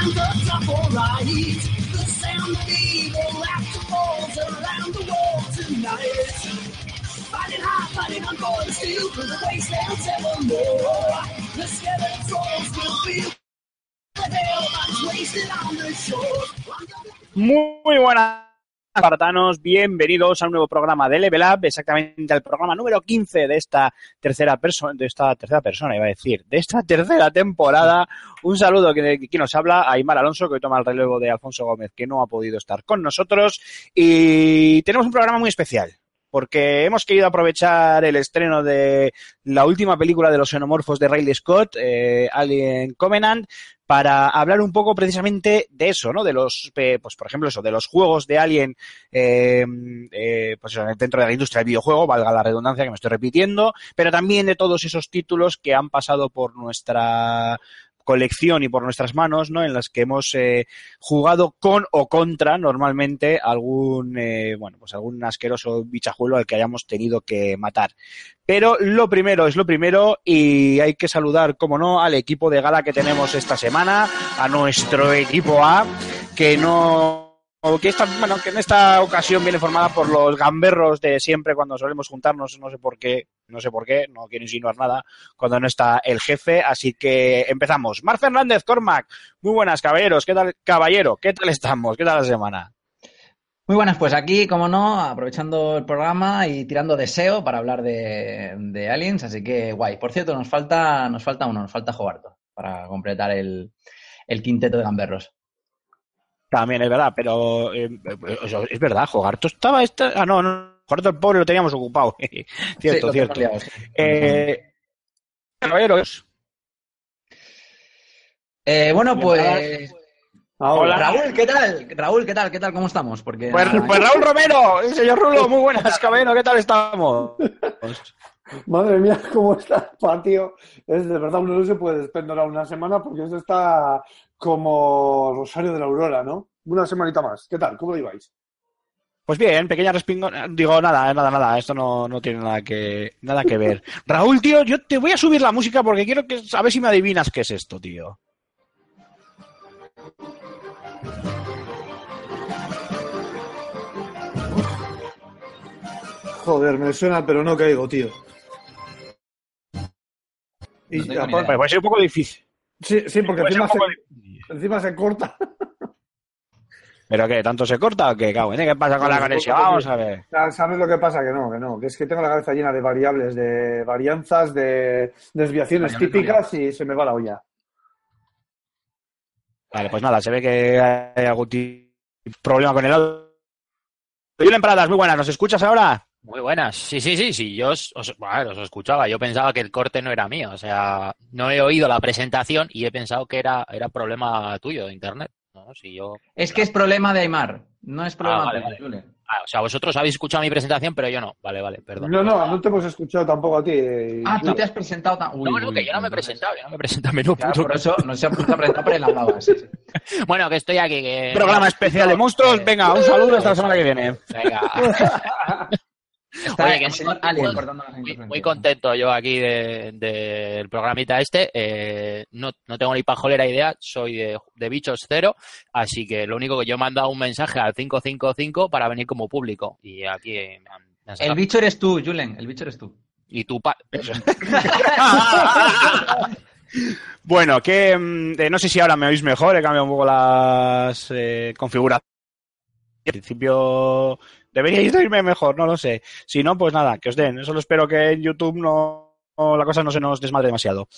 And the cuts up alright, the sound of evil laughter falls around the world tonight. Fighting hard, fighting on the steel, through the wastelands evermore. The skeleton trolls will feel the hell that's wasted on the shore. Muy buenas espartanos, bienvenidos a un nuevo programa de Level Up, exactamente al programa número 15 de esta tercera persona, de esta tercera persona, iba a decir, de esta tercera temporada. Un saludo que, que nos habla, Aymar Alonso, que hoy toma el relevo de Alfonso Gómez, que no ha podido estar con nosotros. Y tenemos un programa muy especial. Porque hemos querido aprovechar el estreno de la última película de los xenomorfos de Riley Scott, eh, Alien Covenant, para hablar un poco precisamente de eso, ¿no? De los, pues por ejemplo, eso, de los juegos de Alien, eh, eh, pues dentro de la industria del videojuego, valga la redundancia que me estoy repitiendo, pero también de todos esos títulos que han pasado por nuestra colección y por nuestras manos, ¿no? En las que hemos eh, jugado con o contra normalmente algún, eh, bueno, pues algún asqueroso bichajuelo al que hayamos tenido que matar. Pero lo primero es lo primero y hay que saludar, como no, al equipo de gala que tenemos esta semana, a nuestro equipo A, que no que bueno, que en esta ocasión viene formada por los gamberros de siempre cuando solemos juntarnos, no sé por qué, no sé por qué, no quiero insinuar nada, cuando no está el jefe, así que empezamos. Mar Fernández, Cormac, muy buenas caballeros, ¿qué tal, caballero? ¿Qué tal estamos? ¿Qué tal la semana? Muy buenas, pues aquí, como no, aprovechando el programa y tirando deseo para hablar de, Aliens, así que guay. Por cierto, nos falta, nos falta uno, nos falta Jobarto para completar el quinteto de gamberros. También es verdad, pero eh, eso es verdad, Jogarto estaba esta... Ah, no, no, Jogarto el pobre lo teníamos ocupado. cierto, cierto. tenemos liado, sí. Eh, caballeros, Eh, bueno, pues. Hola. Raúl, ¿qué tal? Raúl, ¿qué tal? ¿Qué tal? ¿Cómo estamos? Porque. pues, pues Raúl Romero, el señor Rulo, muy buenas, caballero, ¿qué tal estamos? Madre mía, cómo está, patio. Es de verdad, uno no se puede despendorar una semana porque esto está como Rosario de la Aurora, ¿no? Una semanita más. ¿Qué tal? ¿Cómo lo ibais? Pues bien, pequeña respingo... Digo, nada, nada, nada, esto no, no tiene nada que, nada que ver. Raúl, tío, yo te voy a subir la música porque quiero que, a ver si me adivinas qué es esto, tío. Joder, me suena, pero no caigo, tío. Y No aparte- Pues puede ser un poco difícil. sí, sí, porque encima se, encima se corta. ¿Pero qué? ¿Tanto se corta o qué? Cago, ¿Qué pasa con la conexión? Vamos a ver. ¿Sabes lo que pasa? Que no, que no. Que es que tengo la cabeza llena de variables, de varianzas, de desviaciones típicas y se me va la olla. Vale, pues nada, se ve que hay algún problema con el audio. Julen Pradas, muy buenas, ¿nos escuchas ahora? Muy buenas. Sí, sí, sí, sí. Yo os, os- bueno, os escuchaba. Yo pensaba que el corte no era mío. O sea, no he oído la presentación y he pensado que era, era problema tuyo de internet. No, si yo... Es que es problema de Aymar, no es problema Ah, vale, tuyo, vale. Julen. Ah, o sea, vosotros habéis escuchado mi presentación, pero yo no. Vale, vale, perdón. No, no, no te hemos escuchado tampoco a ti. eh, Ah, tú te has presentado tan. Uy, No, no, uy, que yo no me he presentado. Yo no me he presentado. menudo Ya, puto- por eso no se ha puesto a presentar, pero él hablaba. Sí, sí. Bueno, que estoy aquí. Que... Programa especial de monstruos. Eh, Venga, un saludo hasta la semana que viene. Venga. Está Oye, que el muy señor Alien contento yo aquí del de, del programita este. Eh, no, no tengo ni pajolera idea, soy de, de bichos cero, así que lo único que yo he mandado un mensaje al 555 para venir como público. Y aquí me han, me han El bicho eres tú, Julen, el bicho eres tú. Y tu pa- Bueno, que mm, eh, no sé si ahora me oís mejor, he cambiado un poco las eh, configuraciones. Al principio deberíais de oírme mejor, no lo sé. Si no, pues nada, que os den. Solo espero que en YouTube no la cosa no se nos desmadre demasiado.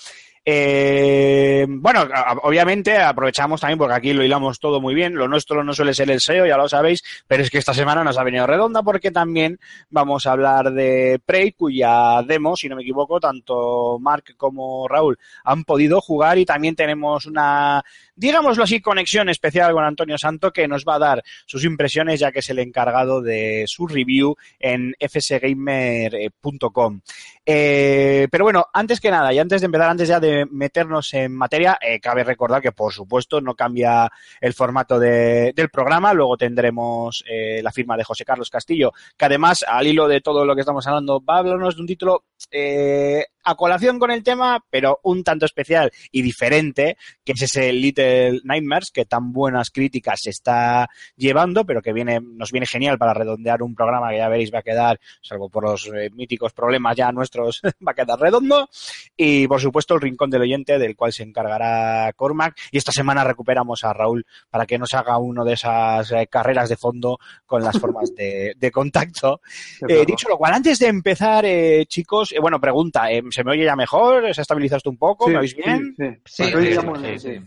Eh, bueno, obviamente aprovechamos también porque aquí lo hilamos todo muy bien. Lo nuestro no suele ser el SEO, ya lo sabéis, pero es que esta semana nos ha venido redonda porque también vamos a hablar de Prey, cuya demo, si no me equivoco, tanto Mark como Raúl han podido jugar y también tenemos una, digámoslo así, conexión especial con Antonio Santo que nos va a dar sus impresiones ya que es el encargado de su review en fsgamer.com. Eh, pero bueno, antes que nada y antes de empezar, antes ya de meternos en materia, eh, cabe recordar que por supuesto no cambia el formato de- del programa. Luego tendremos eh, la firma de José Carlos Castillo, que además, al hilo de todo lo que estamos hablando, va a hablarnos de un título eh, a colación con el tema, pero un tanto especial y diferente, que es ese Little Nightmares, que tan buenas críticas se está llevando, pero que viene, nos viene genial para redondear un programa que ya veréis va a quedar, salvo por los eh, míticos problemas ya nuestros, va a quedar redondo. Y por supuesto el rincón del oyente, del cual se encargará Cormac. Y esta semana recuperamos a Raúl para que nos haga uno de esas eh, carreras de fondo con las formas de, de contacto. Eh, dicho lo cual, antes de empezar, eh, chicos, eh, bueno, pregunta, eh, ¿se me oye ya mejor? ¿Se ha estabilizado esto un poco? ¿Me oís bien? Sí, sí. Sí, Pues sí, sí, sí. sí.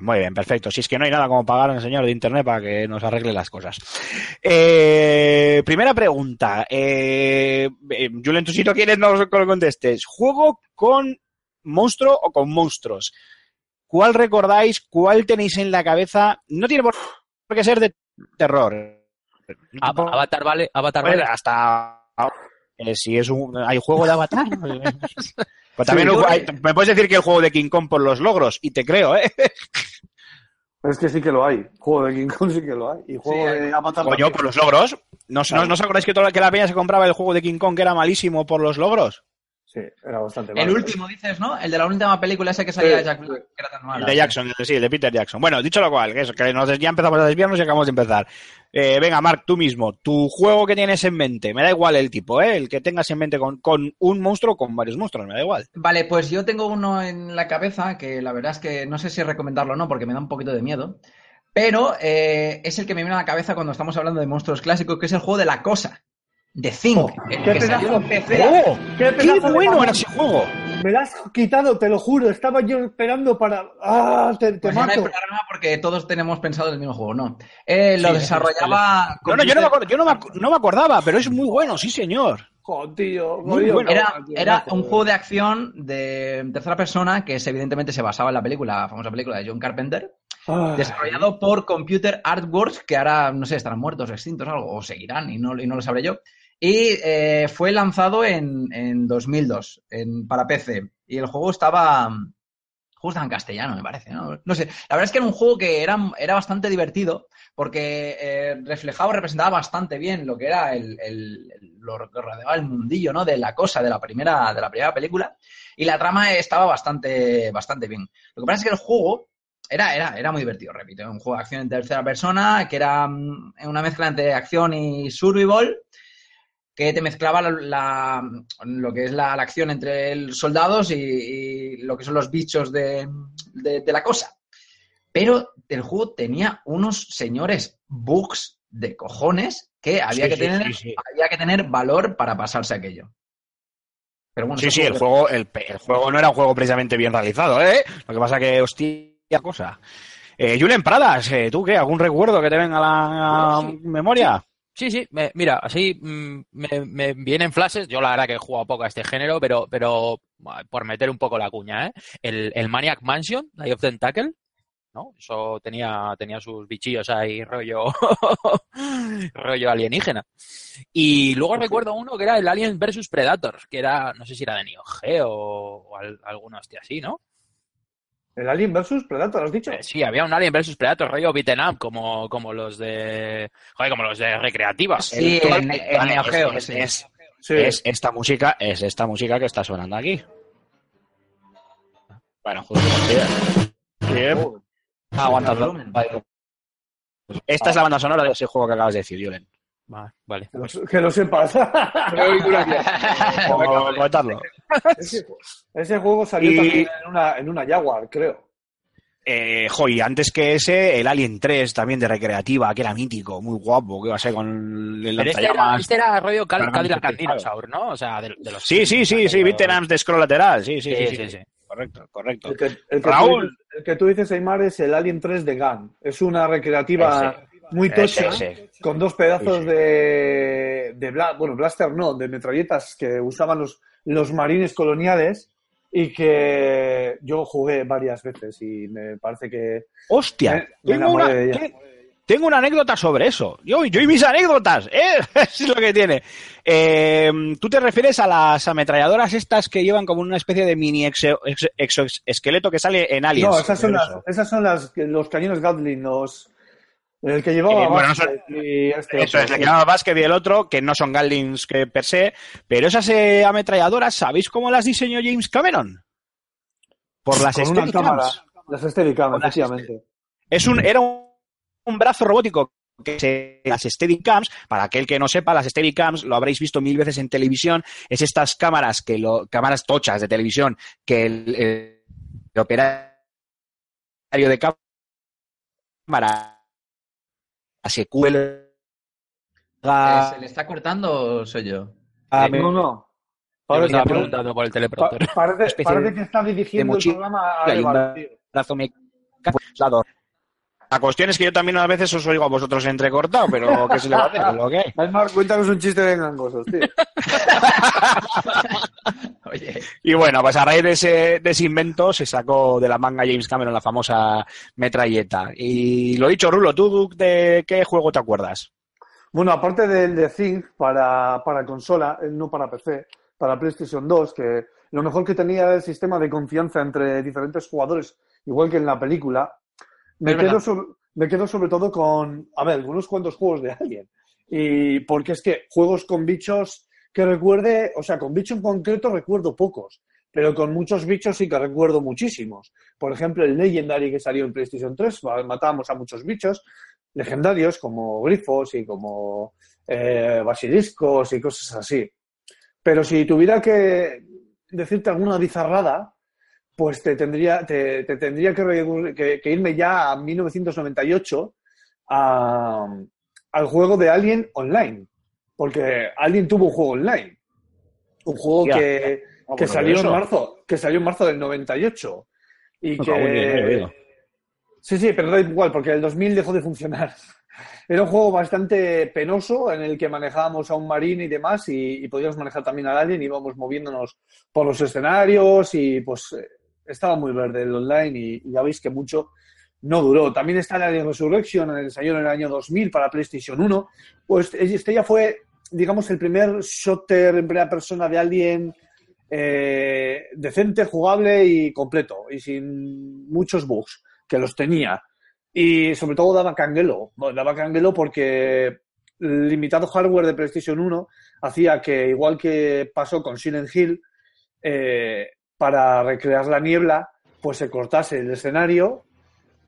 Muy bien, perfecto. Si es que no hay nada como pagar al señor de internet para que nos arregle las cosas. Eh, primera pregunta. Eh, Julen, tú si no quieres no lo contestes. ¿Juego con monstruo o con monstruos? ¿Cuál recordáis? ¿Cuál tenéis en la cabeza? No tiene por qué ser de terror. Avatar vale, Avatar vale. hasta eh, si es un hay juego de Avatar. pues también Sí, hay- me puedes decir que el juego de King Kong por los logros y te creo, ¿eh? Es que sí que lo hay. Juego de King Kong sí que lo hay. Y juego Sí, de Avatar Coño, por los logros. ¿No, Claro. no, ¿no os acordáis que, toda- que la peña se compraba el juego de King Kong que era malísimo por los logros? Sí, era bastante El malo. último, dices, ¿no? El de la última película ese que salía Sí, Jack. Black, que era tan malo. El de Jackson, el- sí, el de Peter Jackson. Bueno, dicho lo cual, que eso, que nos, ya empezamos a desviarnos y acabamos de empezar. Eh, venga, Mark, tú mismo, tu juego que tienes en mente, me da igual el tipo, ¿eh? El que tengas en mente con, con un monstruo o con varios monstruos, me da igual. Vale, pues yo tengo uno en la cabeza que la verdad es que no sé si recomendarlo o no porque me da un poquito de miedo. Pero eh, es el que me viene a la cabeza cuando estamos hablando de monstruos clásicos, que es el juego de la cosa. De Zinc. Oh, el qué que salió en pedazo. PC. ¡Oh! ¡Qué ¡Qué pedazo de bueno era ese juego! Me lo has quitado, te lo juro. Estaba yo esperando para. ¡Ah! Te, te Pues no hay mato. problema porque todos tenemos pensado el mismo juego, ¿no? Eh, lo Sí, desarrollaba. No, no, yo no me, acuerdo- yo no me, ac- no me acordaba, pero es muy bueno, sí, señor. Joder, tío. Muy jodido, bueno. Era, era mazo, un juego de acción de tercera persona que es, evidentemente se basaba en la película, la famosa película de John Carpenter, Ah, desarrollado por Computer Artworks, que ahora, no sé, estarán muertos, extintos, algo, o seguirán, y no, y no lo sabré yo. Y eh, fue lanzado en, en 2002 en, para PC. Y el juego estaba. estaba en castellano, me parece. ¿no? no sé. La verdad es que era un juego que era, era bastante divertido porque eh, reflejaba, representaba bastante bien lo que era el, el- el- lo que rodeaba el mundillo, ¿no? De la cosa de la primera, de la primera película. Y la trama estaba bastante, bastante bien. Lo que pasa es que el juego era, era, era muy divertido, repito. Un juego de acción en tercera persona, que era mm, una mezcla entre acción y survival, que te mezclaba la, la- lo que es la, la acción entre el- soldados y, y lo que son los bichos de, de- de la cosa. Pero el juego tenía unos señores bugs de cojones que había, Sí, que, sí, tener, sí, había que tener valor para pasarse aquello. Pero bueno, Sí, sí, el juego, el, el juego no era un juego precisamente bien realizado, ¿eh? Lo que pasa que, hostia, cosa. Eh, Julen Pradas, eh, ¿tú qué? ¿Algún recuerdo que te venga a la Sí. memoria? Sí, sí, me- mira, así mm, me, me vienen flashes. Yo la verdad que he jugado poco a este género, pero, pero por meter un poco la cuña, ¿eh? El, el Maniac Mansion, Eye of Tentacle, ¿no? Eso tenía, tenía sus bichillos ahí, rollo, rollo alienígena. Y luego recuerdo uno que era el Alien vs Predator, que era, no sé si era de Neo Geo o al- alguno hostia así, ¿no? El Alien versus Predator, ¿has dicho? Eh, Sí, había un Alien vs Predator, rollo beaten up, como, como los de, joder, como los de recreativas. Sí, El- en, en Neo Geo, es, es- Sí. es esta música, es esta música que está sonando aquí. Bueno, justo. Bien. Ah, aguanta. vale. Esta es la banda sonora de ese juego que acabas de decir, Julen. Vale, vale. Que lo, que lo sepas. Como comentarlo. Ese, ese juego salió Y- también en una, en una Jaguar, creo. Eh, jo, y antes que ese, el Alien 3 también de recreativa, que era mítico, muy guapo, que iba a ser con el Pero este era, este era rollo Cal- Cadillac. Dinosaur, ¿no? O sea, de, de los... Sí, sí, sí, sí, Veterans de scroll lateral, sí, sí, sí, Sí, sí, sí, sí. sí. Correcto, correcto. El que, el que Raúl. Tú dices, el que tú dices, Aymar, es el Alien 3 de GAN. Es una recreativa muy tocha, Ese, ese. con dos pedazos Sí, sí. de, de bla- bueno, blaster no, de metralletas que usaban los, los marines coloniales y que yo jugué varias veces y me parece que... Hostia, Me- me tengo, una, de ella. tengo una anécdota sobre eso. Yo, yo y mis anécdotas, ¿eh? es lo que tiene. Eh, Tú te refieres a las ametralladoras estas que llevan como una especie de mini exo- ex- exoesqueleto que sale en Aliens. no, esas son, las, esas son las, los cañones Gatling, los... El que llevaba Eh, bueno, no y este Eso otro. es, le llamaba Basket y el otro, que no son Gatlings que per se, pero esas eh, ametralladoras, ¿sabéis cómo las diseñó James Cameron? Por las Steadicams. Las Steadicam, efectivamente. Es un, era un, un brazo robótico que se, las Steadicams, para aquel que no sepa, las Steadicams lo habréis visto mil veces en televisión, es estas cámaras que lo, cámaras tochas de televisión que el, el- el operario de cámara se cuelga Eh, ¿Se le está cortando o soy yo? a- No, no. Parece, estaba parece- preguntando por el teleprompter. parece- especie parece de- que está dirigiendo el programa a y un brazo mecánico aislado. La cuestión es que yo también a veces os oigo a vosotros entrecortado, pero ¿qué se le va a hacer? Lo que cuéntanos un chiste de gangosos, tío. Oye, Y bueno, pues a raíz de ese, de ese invento se sacó de la manga James Cameron la famosa metralleta. Y lo dicho, Rulo, ¿tú de qué juego te acuerdas? Bueno, aparte del de Think para, para consola, eh, no para PC, para PlayStation 2, que lo mejor que tenía era el sistema de confianza entre diferentes jugadores, igual que en la película, me, quedo sobre, me quedo sobre todo con, a ver, algunos cuantos juegos de Alien. Y porque es que juegos con bichos que recuerde, o sea, con bicho en concreto recuerdo pocos, pero con muchos bichos sí que recuerdo muchísimos. Por ejemplo, el Legendary que salió en PlayStation 3, ma- matábamos a muchos bichos legendarios como grifos y como eh, basiliscos y cosas así. Pero si tuviera que decirte alguna bizarrada, pues te tendría, te, te tendría que, que- que irme ya a 1998 a- al juego de Alien Online. Porque Alien tuvo un juego online. Un juego que, Ah, que bueno, salió en marzo, que salió en marzo del 98. Y diez, que. eh. Sí, sí, pero da igual, porque el 2000 dejó de funcionar. Era un juego bastante penoso en el que manejábamos a un marine y demás y, y podíamos manejar también al alien, íbamos moviéndonos por los escenarios y pues eh, estaba muy verde el online y, y ya veis que mucho no duró. También está el Alien Resurrection, el salió en el año 2000 para PlayStation 1. Pues este ya fue, digamos, el primer shooter en primera persona de Alien eh, decente, jugable y completo y sin muchos bugs, que los tenía. Y sobre todo daba canguelo. Daba canguelo porque el limitado hardware de PlayStation 1 hacía que, igual que pasó con Silent Hill, eh, para recrear la niebla, pues se cortase el escenario.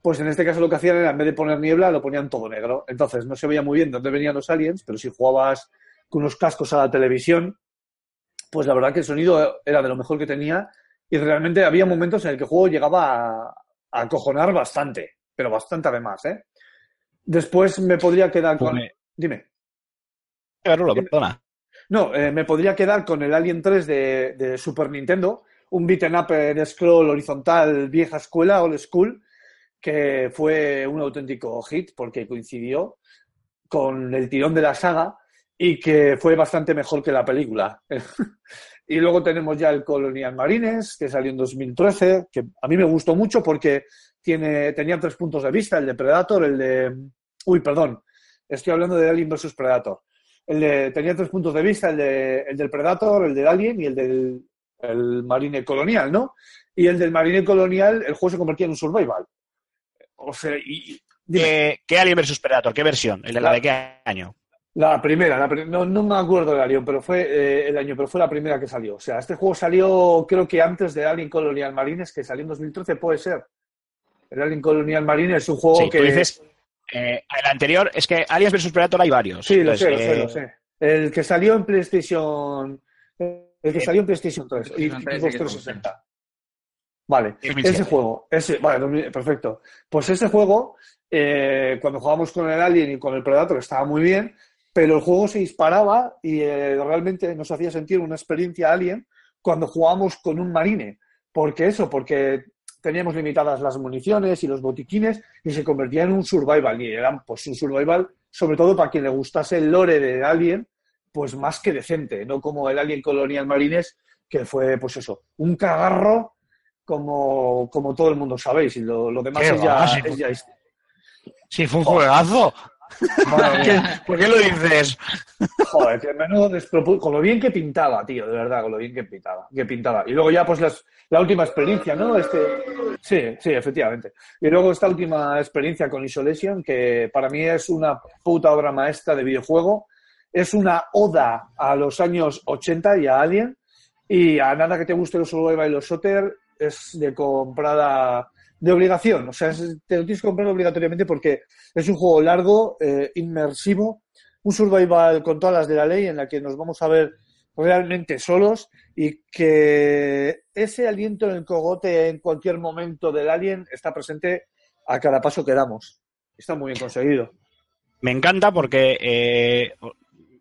Pues en este caso lo que hacían era, en vez de poner niebla, lo ponían todo negro. Entonces no se veía muy bien dónde venían los aliens, pero si jugabas con unos cascos a la televisión, pues la verdad que el sonido era de lo mejor que tenía y realmente había momentos en el que el juego llegaba a, a acojonar bastante, pero bastante además, ¿eh? Después me podría quedar con... Pues me- Dime. Perdona. No, eh, me podría quedar con el Alien 3 de, de Super Nintendo, un beat'em up de scroll horizontal vieja escuela, old school, que fue un auténtico hit porque coincidió con el tirón de la saga y que fue bastante mejor que la película. y luego tenemos ya el Colonial Marines, que salió en 2013, que a mí me gustó mucho porque tiene, tenía tres puntos de vista, el de Predator, el de... Uy, perdón, estoy hablando de Alien vs. Predator. El de, tenía tres puntos de vista, el, de, el del Predator, el del Alien y el del el Marine Colonial, ¿no? Y el del Marine Colonial, el juego se convertía en un survival. O sea, y, dime. ¿Qué, Alien vs Predator? ¿Qué versión? ¿El de la de qué año? La primera, la no, no me acuerdo del año, pero fue eh, el año, pero fue la primera que salió. O sea, este juego salió, creo que antes de Alien Colonial Marines, que salió en 2013, puede ser. El Alien Colonial Marines es un juego Sí, que. tú dices, eh, el anterior, es que Aliens vs Predator hay varios. Sí, lo sé, lo sé, eh, lo sé. El que salió en PlayStation. El que salió en PlayStation 3 y PlayStation 3, Xbox sí que 360. Vale, 2007. ese juego, ese, vale, 2000 perfecto. Pues ese juego, eh, cuando jugábamos con el Alien y con el Predator estaba muy bien, pero el juego se disparaba y eh, realmente nos hacía sentir una experiencia Alien cuando jugábamos con un Marine. ¿Por qué eso? Porque teníamos limitadas las municiones y los botiquines y se convertía en un survival y eran pues un survival sobre todo para quien le gustase el lore de Alien pues más que decente, no como el Alien Colonial Marines que fue pues eso, un cagarro como, como todo el mundo sabéis y lo, lo demás es ya, básico. es ya hist- Sí, fue un juegazo. Madre ¿Qué- mía. ¿Por qué lo dices? Joder, que menudo con lo bien que pintaba, tío, de verdad, con lo bien que pintaba, que pintaba. Y luego ya, pues, las- la última experiencia, ¿no? Este, sí, sí, efectivamente. Y luego esta última experiencia con Isolation, que para mí es una puta obra maestra de videojuego. Es una oda a los años 80 y a Alien. Y a nada que te guste los Survival y los Shooter, es de comprada de obligación. O sea, te lo tienes que comprar obligatoriamente porque es un juego largo, eh, inmersivo, un survival con todas las de la ley en la que nos vamos a ver realmente solos y que ese aliento en el cogote en cualquier momento del alien está presente a cada paso que damos. Está muy bien conseguido. Me encanta porque eh,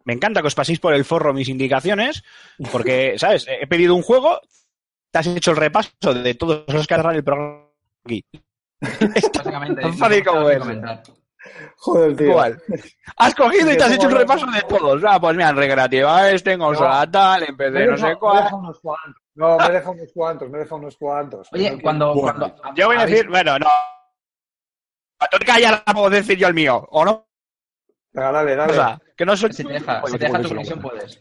me encanta que os paséis por el forro mis indicaciones, porque, ¿sabes? He pedido un juego, te has hecho el repaso de todos los que harán el programa aquí. Básicamente. Tan fácil como no es. Joder, tío. Igual. Has cogido y te has hecho un repaso de todos. Ah, pues mira, en recreativa este, en consola tal, en Me PC no sé me cuál. deja unos cuantos. No, me deja unos cuantos, me deja unos cuantos. Oye, No cuando. cuando Yo voy a decir, bueno, no. Tengo que callar la puedo decir yo el mío, ¿o no? Venga, dale, dale. O sea, que no soy... Si te deja, Pues si te deja por tu conexión, puedes.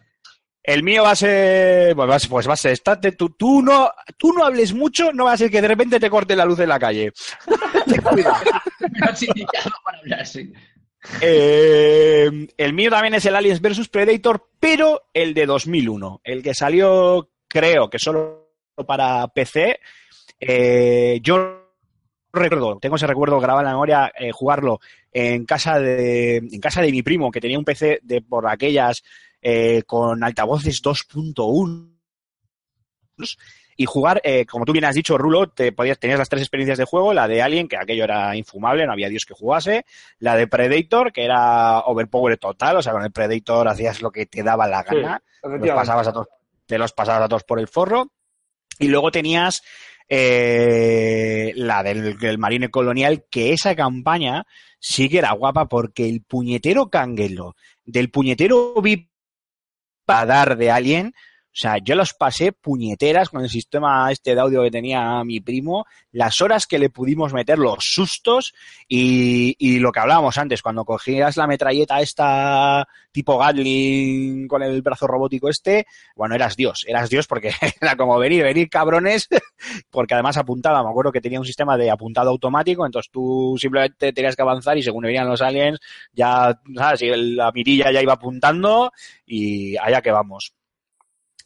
El mío va a ser, pues va a ser, pues va a ser, estate, tú, tú no, tú no hables mucho, no va a ser que de repente te corte la luz en la calle. Ten cuidado. Para hablar, sí. Eh, el mío también es el Aliens vs Predator, pero el de 2001, el que salió, creo que solo para PC. Eh, yo recuerdo, tengo ese recuerdo grabado en la memoria, eh, jugarlo en casa de, en casa de mi primo que tenía un PC de por aquellas eh, con altavoces 2.1 y jugar, eh, como tú bien has dicho, Rulo, te podías, tenías las tres experiencias de juego, la de Alien, que aquello era infumable, no había Dios que jugase, la de Predator, que era overpower total, o sea, con el Predator hacías lo que te daba la Sí, gana, los efectivamente. pasabas a todos, te los pasabas a todos por el forro, y luego tenías eh, la del, del Marine Colonial, que esa campaña sí que era guapa porque el puñetero canguelo del puñetero Vipadar de Alien, o sea, yo los pasé puñeteras con el sistema este de audio que tenía mi primo, las horas que le pudimos meter, los sustos y, lo que hablábamos antes, cuando cogías la metralleta esta tipo Gatling con el brazo robótico este, bueno, eras Dios, eras Dios porque era como venir, venir cabrones, porque además apuntaba, me acuerdo que tenía un sistema de apuntado automático, entonces tú simplemente tenías que avanzar y según venían los aliens, ya, ¿sabes? La mirilla ya iba apuntando y allá que vamos.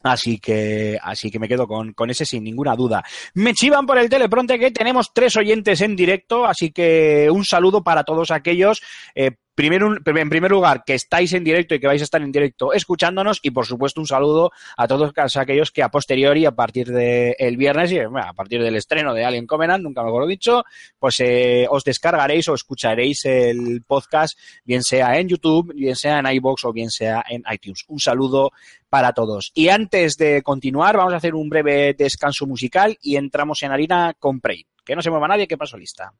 Así que, así que me quedo con, con ese sin ninguna duda. Me chivan por el telepronte que tenemos tres oyentes en directo, así que un saludo para todos aquellos. eh, primero, en primer lugar, que estáis en directo y que vais a estar en directo escuchándonos y por supuesto un saludo a todos aquellos que a posteriori, a partir del viernes y a partir del estreno de Alien Covenant, nunca mejor dicho, pues eh, os descargaréis o escucharéis el podcast, bien sea en YouTube, bien sea en iBox o bien sea en iTunes. Un saludo para todos. Y antes de continuar, vamos a hacer un breve descanso musical y entramos en harina con Prey. Que no se mueva nadie, que paso lista.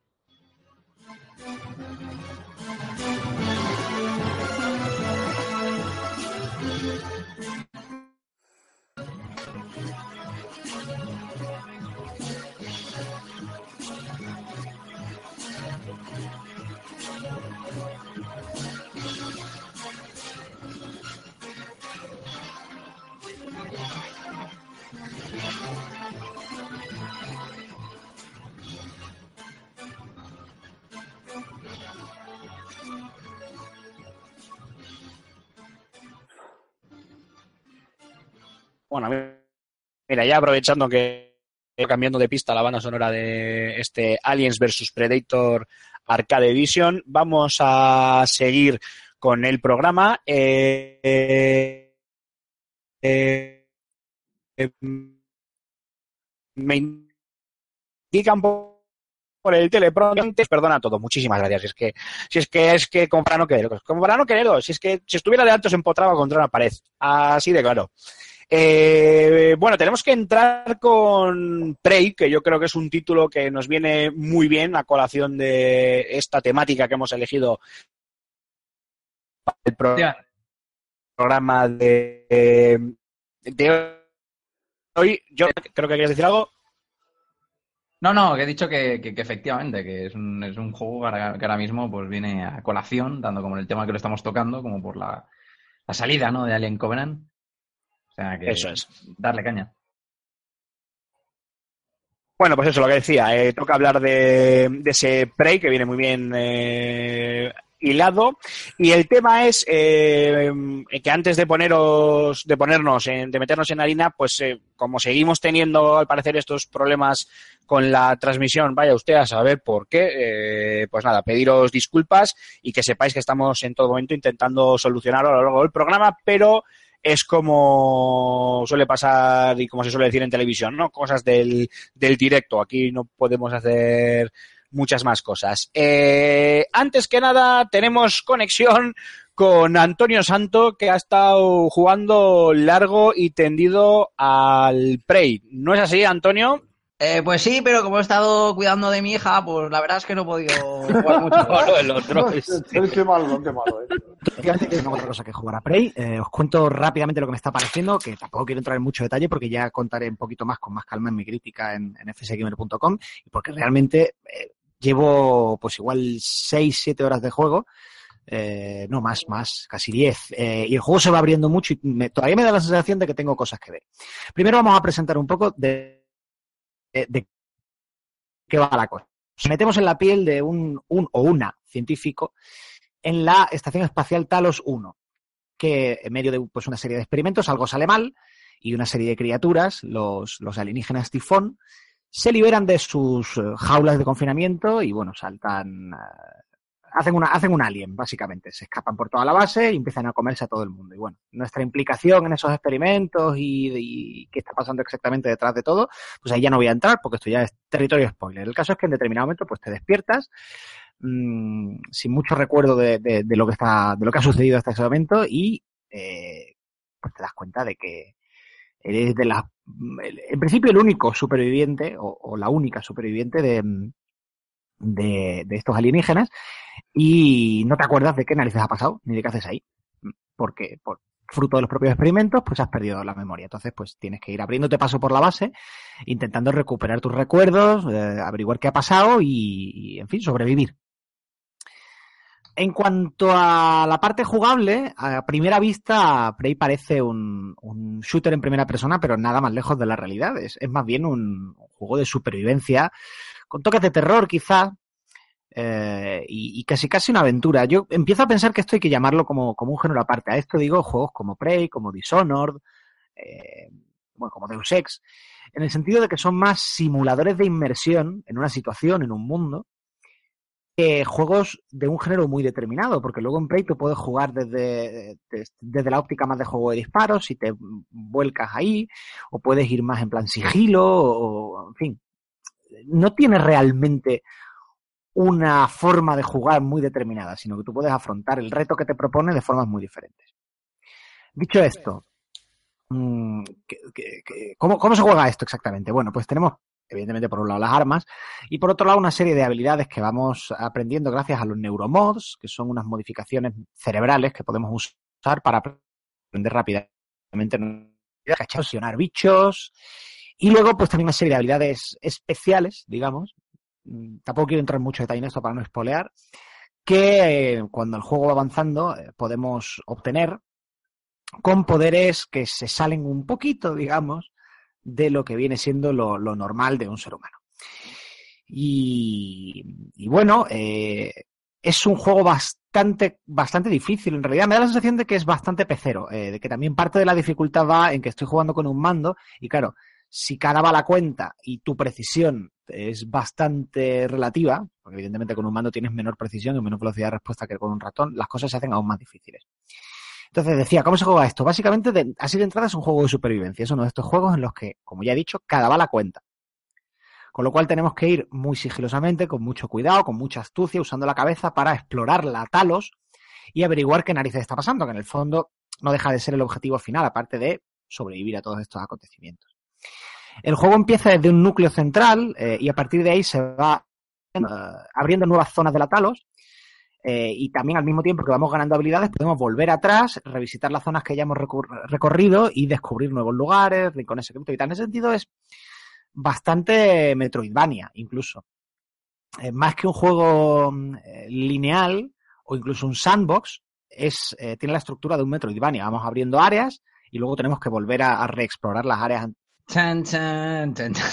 Bueno, mira, ya aprovechando que cambiando de pista la banda sonora de este Aliens vs Predator Arcade Edition, vamos a seguir con el programa. Eh, eh, me indican por el teleprompter, perdona todo, muchísimas gracias. Es que, si es que es que como para no querer, como para no querer, si es que si estuviera de alto se empotraba contra una pared. Así de claro. Eh, bueno, tenemos que entrar con Prey, que yo creo que es un título que nos viene muy bien a colación de esta temática que hemos elegido para el pro- programa de, de hoy. Yo creo que querías decir algo. No, no, que he dicho que, que- que efectivamente, que es un, es un juego que ahora, mismo pues viene a colación, tanto como en el tema que lo estamos tocando, como por la, la salida, ¿no? de Alien Covenant. O sea que Eso es. darle caña. Bueno, pues eso, lo que decía, eh, toca hablar de, de ese Prey que viene muy bien eh, hilado. Y el tema es eh, que antes de poneros, de ponernos, en- de meternos en harina, pues como seguimos teniendo al parecer estos problemas con la transmisión, vaya usted a saber por qué, eh, pues nada, pediros disculpas y que sepáis que estamos en todo momento intentando solucionarlo a lo largo del programa, pero es como suele pasar y como se suele decir en televisión, ¿no? Cosas del, del directo. Aquí no podemos hacer muchas más cosas. Eh, antes que nada, tenemos conexión con Antonio Santo, que ha estado jugando largo y tendido al Prey. ¿No es así, Antonio? Eh, pues sí, pero como he estado cuidando de mi hija, pues la verdad es que no he podido jugar mucho. Bueno, el otro es- Qué malo, qué malo, eh. Que tengo otra cosa que jugar a Prey. Eh, os cuento rápidamente lo que me está pareciendo, que tampoco quiero entrar en mucho detalle porque ya contaré un poquito más con más calma en mi crítica en, en fsgamer.com y porque realmente eh, llevo pues igual 6, 7 horas de juego. eh, no más, más, casi 10. eh, y el juego se va abriendo mucho y me- todavía me da la sensación de que tengo cosas que ver. Primero vamos a presentar un poco de, de, de qué va la cosa. Nos metemos en la piel de un, un o una científico en la Estación Espacial Talos 1, que en medio de pues, una serie de experimentos algo sale mal y una serie de criaturas, los, los alienígenas tifón, se liberan de sus eh, jaulas de confinamiento y bueno, saltan, eh, hacen, una, hacen un alien, básicamente, se escapan por toda la base y empiezan a comerse a todo el mundo. Y bueno, nuestra implicación en esos experimentos y, qué está pasando exactamente detrás de todo, pues ahí ya no voy a entrar porque esto ya es territorio spoiler. El caso es que en determinado momento pues te despiertas mm, sin mucho recuerdo de, de- de lo que está, de lo que ha sucedido hasta ese momento y eh, pues te das cuenta de que eres de las, en principio el único superviviente o, o la única superviviente de, de, de estos alienígenas y no te acuerdas de qué narices ha pasado ni de qué haces ahí, porque por fruto de los propios experimentos pues has perdido la memoria, entonces pues tienes que ir abriéndote paso por la base, intentando recuperar tus recuerdos, eh, averiguar qué ha pasado y, en fin, sobrevivir. En cuanto a la parte jugable, a primera vista, Prey parece un, un shooter en primera persona, pero nada más lejos de la realidad. Es, es más bien un juego de supervivencia, con toques de terror quizá, eh, y, casi casi una aventura. Yo empiezo a pensar que esto hay que llamarlo como, como un género aparte. A esto digo juegos como Prey, como Dishonored, eh, bueno, como Deus Ex, en el sentido de que son más simuladores de inmersión en una situación, en un mundo, que juegos de un género muy determinado, porque luego en Prey tú puedes jugar desde, des- desde la óptica más de juego de disparos, si te vuelcas ahí, o puedes ir más en plan sigilo, o en fin. No tiene realmente una forma de jugar muy determinada, sino que tú puedes afrontar el reto que te propone de formas muy diferentes. Dicho esto, mm, ¿qué- qué- qué- ¿cómo, ¿cómo se juega esto exactamente? Bueno, pues tenemos evidentemente por un lado las armas y por otro lado una serie de habilidades que vamos aprendiendo gracias a los neuromods, que son unas modificaciones cerebrales que podemos usar para aprender rápidamente accionar bichos y luego pues también una serie de habilidades especiales, digamos, Mm, tampoco quiero entrar en mucho detalle en esto para no espolear, que eh, cuando el juego va avanzando eh, podemos obtener con poderes que se salen un poquito, digamos, de lo que viene siendo lo, lo normal de un ser humano. Y, y bueno, eh, es un juego bastante, bastante difícil. En realidad me da la sensación de que es bastante pecero, de que también parte de la dificultad va en que estoy jugando con un mando y claro, si cada va la cuenta y tu precisión es bastante relativa, porque evidentemente con un mando tienes menor precisión y menor velocidad de respuesta que con un ratón, las cosas se hacen aún más difíciles. Entonces decía, ¿cómo se juega esto? Básicamente, así de entrada es un juego de supervivencia. Es uno de estos juegos en los que, como ya he dicho, cada va la cuenta. Con lo cual tenemos que ir muy sigilosamente, con mucho cuidado, con mucha astucia, usando la cabeza para explorar la Talos y averiguar qué narices está pasando, que en el fondo no deja de ser el objetivo final, aparte de sobrevivir a todos estos acontecimientos. El juego empieza desde un núcleo central eh, y a partir de ahí se va eh, abriendo nuevas zonas de la Talos eh, y también al mismo tiempo que vamos ganando habilidades podemos volver atrás, revisitar las zonas que ya hemos recorrido y descubrir nuevos lugares, rincones secretos y tal. En ese sentido es bastante Metroidvania incluso. Eh, más que un juego mm, lineal o incluso un sandbox, tiene la estructura de un Metroidvania. Vamos abriendo áreas y luego tenemos que volver a, a reexplorar las áreas Chan, chan, chan, chan.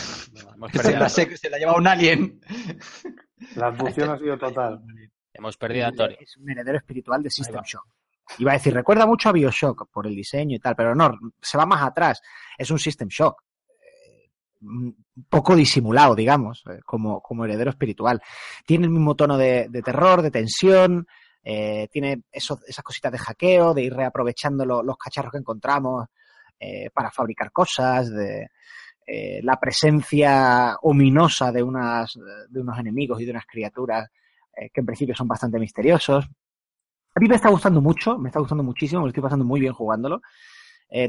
Hemos Se la, se, se la lleva un alien. La función ha sido total. hemos perdido a Antonio. Es un heredero espiritual de. System Shock. Iba a decir, recuerda mucho a Bioshock por el diseño y tal, pero no, se va más atrás. Es un System Shock. Eh, un poco disimulado, digamos, eh, como, como heredero espiritual. Tiene el mismo tono de, de terror, de tensión, eh, tiene esos- esas cositas de hackeo, de ir reaprovechando lo- los cacharros que encontramos eh, para fabricar cosas, de eh, la presencia ominosa de, unas, de unos enemigos y de unas criaturas eh, que en principio son bastante misteriosos. A mí me está gustando mucho, me está gustando muchísimo, me lo estoy pasando muy bien jugándolo.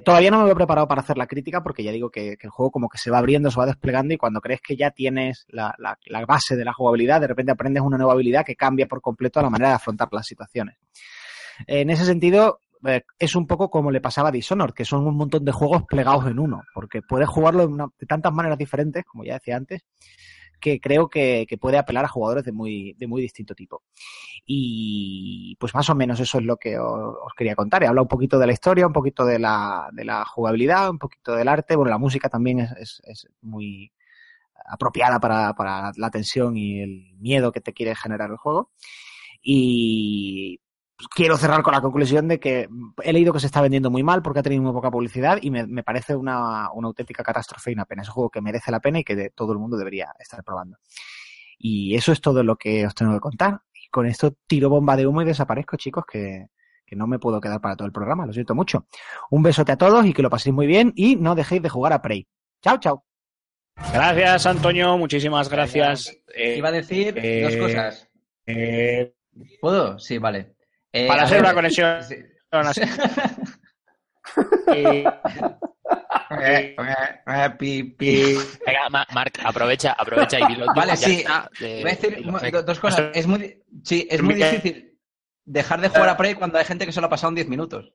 Todavía no me lo he preparado para hacer la crítica porque ya digo que, el juego como que se va abriendo, se va desplegando y cuando crees que ya tienes la, la- la base de la jugabilidad, de repente aprendes una nueva habilidad que cambia por completo la manera de afrontar las situaciones. En ese sentido, eh, es un poco como le pasaba a Dishonored, que son un montón de juegos plegados en uno, porque puedes jugarlo de, tantas maneras diferentes, como ya decía antes, que creo que, que puede apelar a jugadores de muy, de muy distinto tipo. Y pues más o menos eso es lo que os, quería contar. He hablado un poquito de la historia, un poquito de la, de la jugabilidad, un poquito del arte. Bueno, la música también es, es, es muy apropiada para, para la tensión y el miedo que te quiere generar el juego. Y quiero cerrar con la conclusión de que he leído que se está vendiendo muy mal porque ha tenido muy poca publicidad y me, me parece una, una auténtica catástrofe y una pena. Es un juego que merece la pena y que de- todo el mundo debería estar probando. Y eso es todo lo que os tengo que contar. Y con esto tiro bomba de humo y desaparezco, chicos, que, que no me puedo quedar para todo el programa. Lo siento mucho. Un besote a todos y que lo paséis muy bien y no dejéis de jugar a Prey. Chao, chao. Gracias, Antonio. Muchísimas gracias. Eh, Iba a decir eh, dos cosas. eh, ¿Puedo? Sí, vale. Eh, para hacer ver, una conexión sí. así. Eh, Pi, pi. Venga, Ma- Marc, aprovecha, aprovecha y dilo Vale, sí. está, eh, Iba a decir dos cosas. Es muy, sí, es muy difícil dejar de jugar a Prey cuando hay gente que solo ha pasado en 10 minutos.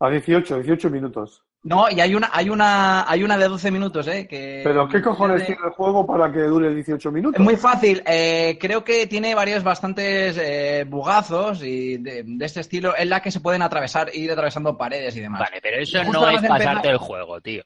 A 18, 18 minutos. No, y hay una, hay una, hay una de 12 minutos, ¿eh? Que Pero ¿qué cojones de- tiene el juego para que dure 18 minutos? Es muy fácil. eh, creo que tiene varios bastantes eh, bugazos y de, de este estilo en la que se pueden atravesar, ir atravesando paredes y demás. Vale, pero eso Justo no es empezar- pasarte el juego, tío.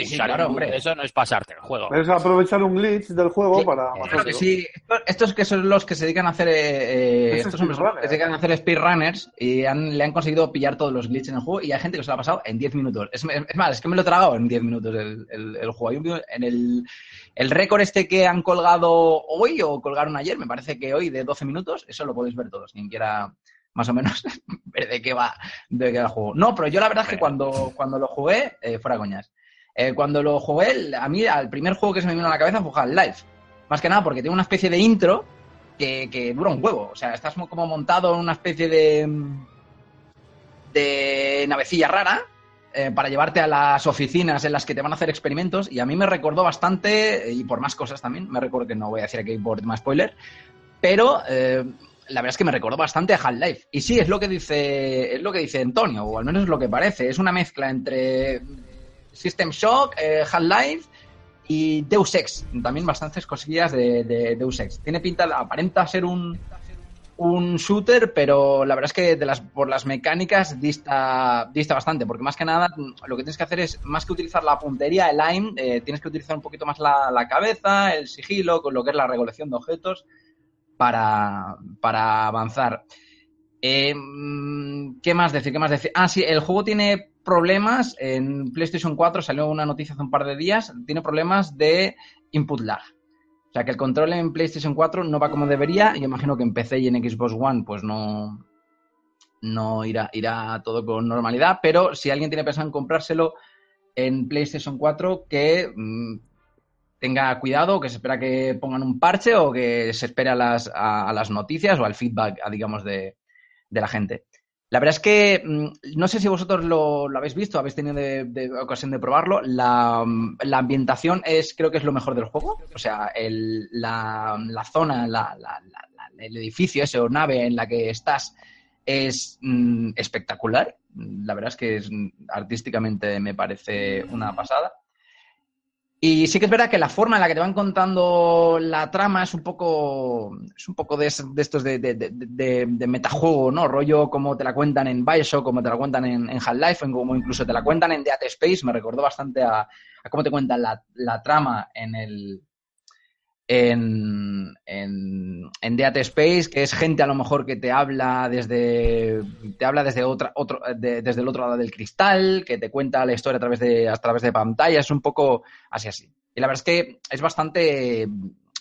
Sí, sí, claro, hombre. Eso no es pasarte el juego. Es aprovechar un glitch del juego Sí, para... claro Claro que sí. Estos, que son los que se dedican a hacer. eh, eh, Es estos hombres son los que se dedican a hacer speedrunners y han- le han conseguido pillar todos los glitches en el juego y hay gente que se lo ha pasado en 10 minutos. Es, es más, es que me lo he tragado en 10 minutos el, el- el juego. Hay un en el, el récord este que han colgado hoy o colgaron ayer, me parece que hoy de 12 minutos, eso lo podéis ver todos, quien quiera más o menos ver de qué va, de qué va el juego. No, pero yo la verdad es que cuando, cuando lo jugué, eh, fuera coñas. Eh, cuando lo jugué, a mí el primer juego que se me vino a la cabeza fue Half-Life. Más que nada porque tiene una especie de intro que, que dura un huevo. O sea, estás mo- como montado en una especie de. de navecilla rara eh, para llevarte a las oficinas en las que te van a hacer experimentos. Y a mí me recordó bastante, y por más cosas también, me recuerdo que no voy a decir aquí por más spoiler, pero. eh, la verdad es que me recordó bastante a Half-Life. Y sí, es lo que dice, es lo que dice Antonio, o al menos es lo que parece. Es una mezcla entre System Shock, eh, Half-Life y Deus Ex. También bastantes cosillas de, de Deus Ex. Tiene pinta, aparenta ser un, un shooter, pero la verdad es que por las mecánicas dista, dista bastante, porque más que nada lo que tienes que hacer es, más que utilizar la puntería, el aim, eh, tienes que utilizar un poquito más la, la cabeza, el sigilo, con lo que es la recolección de objetos para, para avanzar. Eh, mm, ¿Qué más decir? ¿Qué más decir? Ah, sí, el juego tiene problemas. En PlayStation 4 salió una noticia hace un par de días. Tiene problemas de input lag. O sea, que el control en PlayStation 4 no va como debería. Yo imagino que en PC y en Xbox One, pues no, no irá, irá todo con normalidad. Pero si alguien tiene pensado en comprárselo en PlayStation 4, que mm, tenga cuidado, que se espera que pongan un parche o que se espere a las, las noticias o al feedback, digamos, de, de la gente. La verdad es que mm, no sé si vosotros lo, habéis visto, habéis tenido ocasión de probarlo. La, mm, la ambientación es, creo que es lo mejor del juego. O sea, el- la, la zona, la- el edificio ese o nave en la que estás es mm, espectacular. La verdad es que es, artísticamente me parece una pasada. Y sí que es verdad que la forma en la que te van contando la trama es un poco. Es un poco de, es- de estos de, de, metajuego, ¿no? Rollo como te la cuentan en Bioshock, como te la cuentan en, Half-Life, como incluso te la cuentan en Dead Space. Me recordó bastante a, a cómo te cuentan la, la trama en el. En, en, en Space, que es gente a lo mejor que te habla desde te habla desde otra otro de- desde el otro lado del cristal, que te cuenta la historia a través de a través de pantalla, es un poco así así. Y la verdad es que es bastante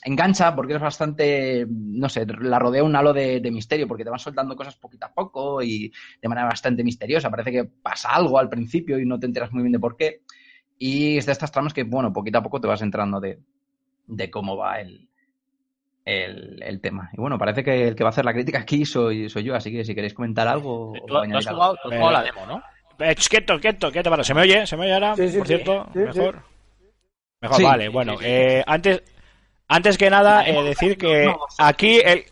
engancha porque es bastante, no sé, la rodea un halo de, de misterio porque te van soltando cosas poquito a poco y de manera bastante misteriosa. Parece que pasa algo al principio y no te enteras muy bien de por qué. Y es de estas tramas que, bueno, poquito a poco te vas entrando de, de cómo va el, el, el tema. Y bueno, parece que el que va a hacer la crítica aquí soy, soy yo, así que si queréis comentar algo... os Tú, has jugado, tú has jugado la demo, ¿no? Eh, quieto, quieto, quieto, para. ¿Se me oye? ¿Se me oye ahora? Sí, sí, Por sí. cierto, Sí, mejor. Mejor, Sí. vale. Bueno, eh, antes, antes que nada, eh, decir que aquí el...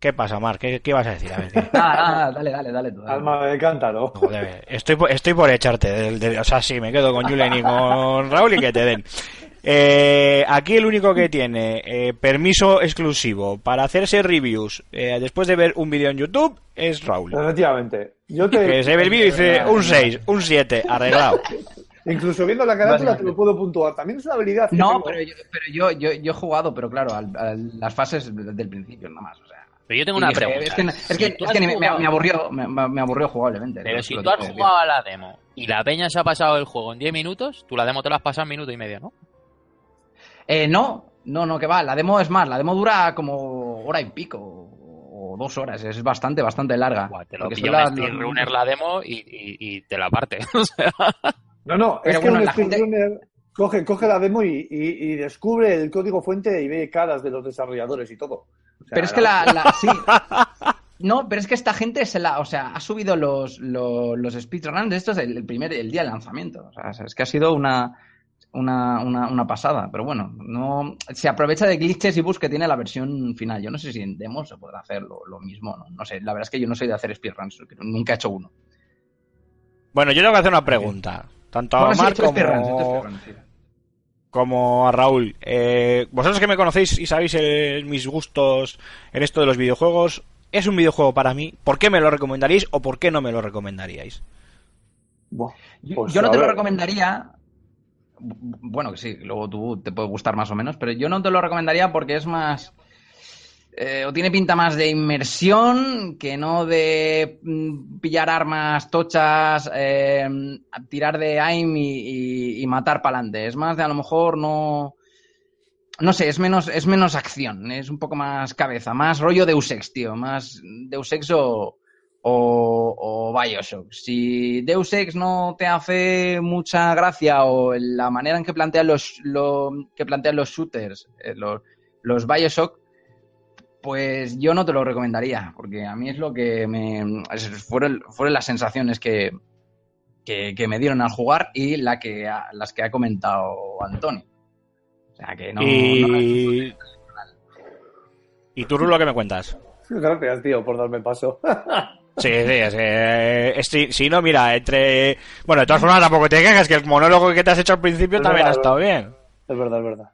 ¿Qué pasa, Marc? ¿Qué, qué vas a decir? A ver, ¿qué? Nada, nada, dale, dale, dale. tú, dale. Alma de cántaro. Joder, estoy, por- estoy por echarte. del- del- o sea, sí, me quedo con Julen y con Raúl y que te den. Eh, aquí el único que tiene eh, permiso exclusivo para hacerse reviews eh, después de ver un vídeo en YouTube es Raúl. Efectivamente. Yo te, Que se ve el vídeo y dice un 6, un 7, arreglado. Incluso viendo la carátula te lo puedo puntuar. También es una habilidad que No, tengo. pero, yo, pero yo, yo, yo he jugado, pero claro, al- las fases del principio nada más. O sea, Pero yo tengo una dije, pregunta. Es que, es Si que, tú es has que me, me- jugado- me aburrió, me, me aburrió jugablemente. Pero si tú has jugado a la demo y la peña se ha pasado el juego en 10 minutos, tú la demo te la has pasado en minuto y medio, ¿no? Eh, no, no, no, que va. La demo es más. La demo dura como hora y pico o, dos horas. Es bastante, bastante larga. Buah, te lo Porque pilla un speedrunner la demo y, y, y te la parte. O sea, No, no, Pero es que bueno, un la gente- speedrunner coge, coge la demo y, y- y descubre el código fuente y ve caras de los desarrolladores y todo. O sea, Pero es que la, la- sí. No, pero es que esta gente se la, o sea, ha subido los, los, los speedruns estos el, el primer el día del lanzamiento. O sea, es que ha sido una, una, una, una pasada. Pero bueno, no se aprovecha de glitches y bugs que tiene la versión final. Yo no sé si en demo se podrá hacer lo, lo mismo. ¿no? no sé, la verdad es que yo no soy de hacer speedruns. Nunca he hecho uno. Bueno, yo tengo que hacer una pregunta. Tanto a Bueno, sí, hecho como, sí. como a Raúl. Eh, vosotros que me conocéis y sabéis mis gustos en esto de los videojuegos, ¿es un videojuego para mí? ¿Por qué me lo recomendaríais o por qué no me lo recomendaríais? Buah, Yo, pues, yo no te lo recomendaría. Bu- Bueno, que sí, luego tú te puede gustar más o menos, pero yo no te lo recomendaría porque es más. eh, o tiene pinta más de inmersión que no de mm, pillar armas tochas, eh, tirar de aim y, y- y matar para adelante. Es más de a lo mejor no. No sé, es menos, es menos acción, es un poco más cabeza, más rollo Deus Ex, tío, más Deus Ex o, o, o Bioshock. Si Deus Ex no te hace mucha gracia o la manera en que plantean los, lo, que plantean los shooters, eh, los, los Bioshock, pues yo no te lo recomendaría, porque a mí es lo que me... Fueron, fueron las sensaciones que, que, que me dieron al jugar y la que, las que ha comentado Antonio. O sea que no... no- y... ¿Y tú, Rulo, qué me cuentas? Gracias, tío, por darme paso. Sí, sí, es que, eh, es- si, si no, mira, entre... Bueno, de todas formas tampoco te quejas, que el monólogo que te has hecho al principio Es también ha estado bien. es verdad, es verdad.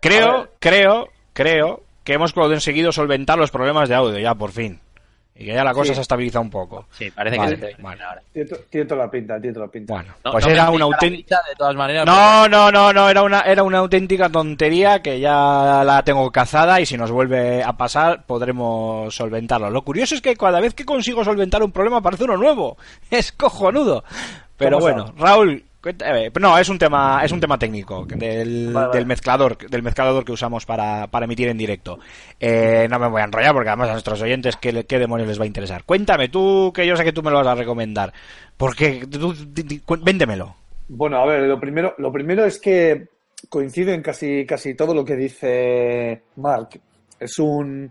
Creo, creo, creo que hemos conseguido solventar los problemas de audio ya, por fin. Y que ya la cosa Sí. se ha estabilizado un poco. sí, parece Vale, que se vale. ahora. Tiene, to- tiene toda la pinta, tiene toda la pinta. Bueno, No- pues no era una auténtica... De todas maneras, No, no, no, no, era una, era una auténtica tontería que ya la tengo cazada y si nos vuelve a pasar podremos solventarlo. Lo curioso es que cada vez que consigo solventar un problema aparece uno nuevo. Es cojonudo. Pero bueno? Raúl, eh, no, es un tema, es un tema técnico del, Vale, vale. del mezclador, del mezclador que usamos para, para emitir en directo. Eh, no me voy a enrollar porque además a nuestros oyentes qué, qué demonios les va a interesar. Cuéntame tú, que yo sé que tú me lo vas a recomendar. Porque tú, véndemelo. Bueno, a ver, lo primero, lo primero es que coincido en casi, casi todo lo que dice Mark. Es un,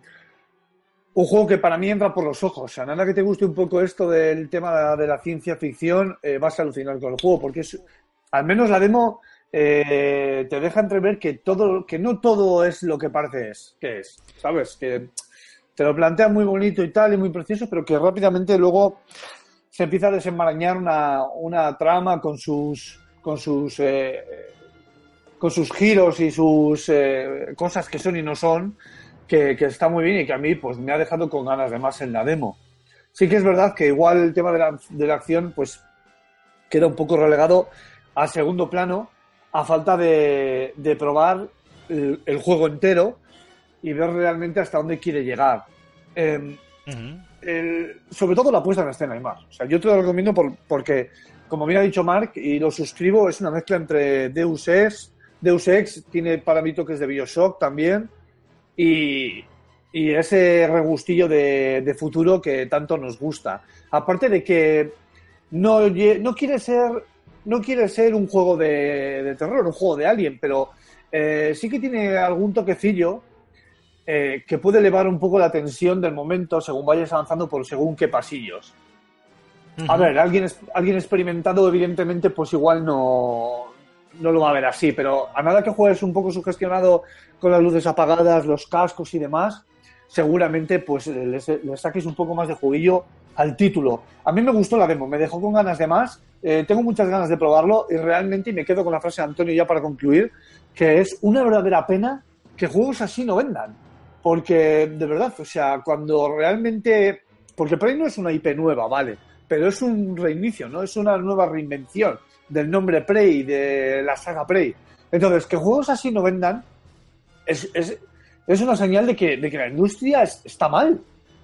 un juego que para mí entra por los ojos. Sea, nada que te guste un poco esto del tema de la ciencia ficción, eh, vas a alucinar con el juego, porque es, al menos la demo eh, te deja entrever que todo, que no todo es lo que parece es, que es, ¿sabes? Que te lo plantea muy bonito y tal, y muy precioso, pero que rápidamente luego se empieza a desenmarañar una, una trama con sus, con sus, eh, con sus giros y sus eh, cosas que son y no son, que, que está muy bien y que a mí pues me ha dejado con ganas de más en la demo. Sí que es verdad que igual el tema de la, de la acción pues queda un poco relegado a segundo plano a falta de, de probar el, el juego entero y ver realmente hasta dónde quiere llegar. Eh, el- sobre todo la puesta en escena, Aymar. O sea, yo te lo recomiendo por- porque, como bien ha dicho Mark, y lo suscribo, es una mezcla entre Deus Ex, Deus Ex tiene para mí toques de Bioshock también, y, y ese regustillo de, de futuro que tanto nos gusta. Aparte de que no, quiere ser no quiere ser un juego de, de terror, un juego de alien, pero eh, sí que tiene algún toquecillo eh, que puede elevar un poco la tensión del momento según vayas avanzando por según qué pasillos. A ver, alguien, alguien experimentado, evidentemente, pues igual no, no lo va a ver así, pero a nada que juegues un poco sugestionado con las luces apagadas, los cascos y demás, seguramente pues le, le saques un poco más de juguillo al título. A mí me gustó la demo, me dejó con ganas de más, eh, tengo muchas ganas de probarlo y realmente, me quedo con la frase de Antonio ya para concluir, que es una verdadera pena que juegos así no vendan. Porque, de verdad, o sea, cuando realmente... Porque Prey no es una IP nueva, vale, pero es un reinicio, ¿no? Es una nueva reinvención del nombre Prey, de la saga Prey. Entonces, que juegos así no vendan es, es, es una señal de que, de que la industria es- está mal.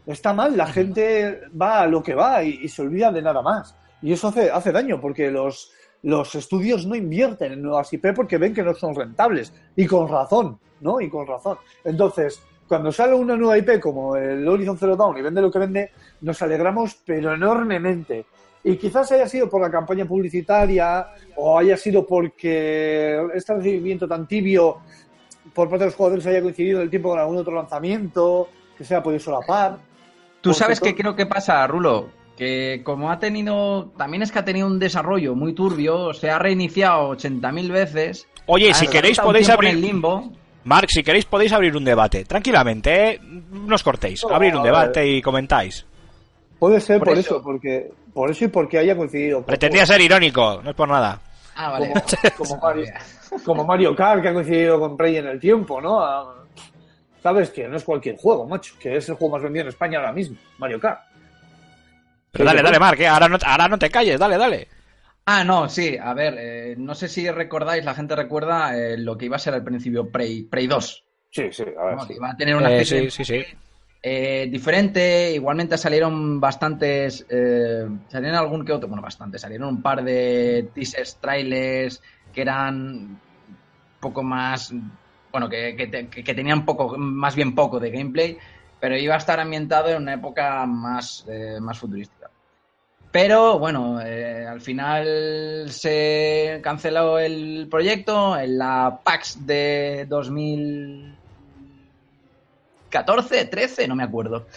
Está mal, la gente va a lo que va y, y se olvida de nada más. Y eso hace, hace daño porque los, los estudios no invierten en nuevas IP porque ven que no son rentables. Y con razón, ¿no? Y con razón. Entonces, cuando sale una nueva IP como el Horizon Zero Dawn y vende lo que vende, nos alegramos, pero enormemente. Y quizás haya sido por la campaña publicitaria o haya sido porque este recibimiento tan tibio por parte de los jugadores haya coincidido en el tiempo con algún otro lanzamiento, que se haya podido solapar. Tú sabes qué creo que pasa, Rulo, que como ha tenido, también es que ha tenido un desarrollo muy turbio, se ha reiniciado 80.000 veces. Oye, si queréis podéis abrir... el limbo. Mark, si queréis podéis abrir un debate. Tranquilamente, ¿eh? No os cortéis. No, Abrir un a debate y comentáis. Puede ser Por por, eso. eso. porque por eso y porque haya coincidido. con- Pretendía ser irónico, no es por nada. Ah, vale. como, como Mario, como Mario Kart, que ha coincidido con Prey en el tiempo, ¿no? Ah, Sabes que no es cualquier juego, macho, que es el juego más vendido en España ahora mismo, Mario Kart. Pero dale, dale, Mark, ¿eh? ahora, no, ahora no te calles, dale, dale. Ah, no, sí, a ver, eh, no sé si recordáis, la gente recuerda eh, lo que iba a ser al principio Prey, Prey 2. Sí, sí, a ver. ¿no? sí. Iba a tener una Eh, especie sí, de- sí, sí. Eh, diferente. Igualmente salieron bastantes. eh, salieron algún que otro. Bueno, bastante. Salieron un par de teasers, trailers que eran poco más. Bueno, que, que que tenían poco, más bien poco de gameplay. Pero iba a estar ambientado en una época más, eh, más futurística. Pero bueno, eh, al final se canceló el proyecto en la PAX de 2014, 13, no me acuerdo.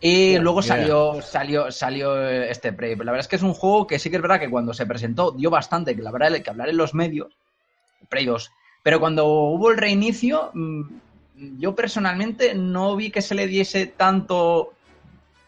Y luego salió, salió, salió este Prey. Pero la verdad es que es un juego que sí que es verdad que cuando se presentó dio bastante que, la verdad, que hablar en los medios. Prey 2. Pero cuando hubo el reinicio, mm, yo personalmente no vi que se le diese tanto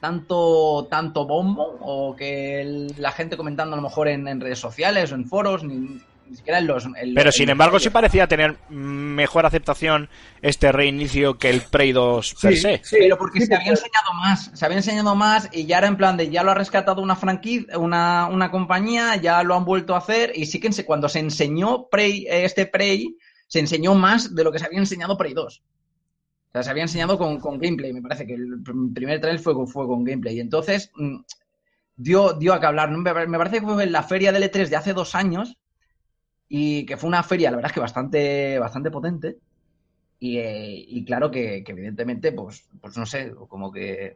tanto tanto bombo o que el- la gente comentando a lo mejor en, en redes sociales o en foros ni, ni siquiera en los en Pero los- sin embargo sí parecía tener mejor aceptación este reinicio que el Prey 2 per Sí, se. sí, pero porque sí, se había enseñado más, se había enseñado más y ya era en plan de ya lo ha rescatado una franquicia, una, una compañía, ya lo han vuelto a hacer y sí que cuando se enseñó Prey, eh, este Prey, se enseñó más de lo que se había enseñado Prey 2. O sea, se había enseñado con, con gameplay, me parece que el pr- primer trailer fue, con- fue con gameplay. Y entonces mm, dio, dio a que hablar. Me me parece que fue en la feria del E3 de hace dos años y que fue una feria, la verdad es que bastante, bastante potente. Y, eh, y claro que, que evidentemente, pues, pues no sé, como que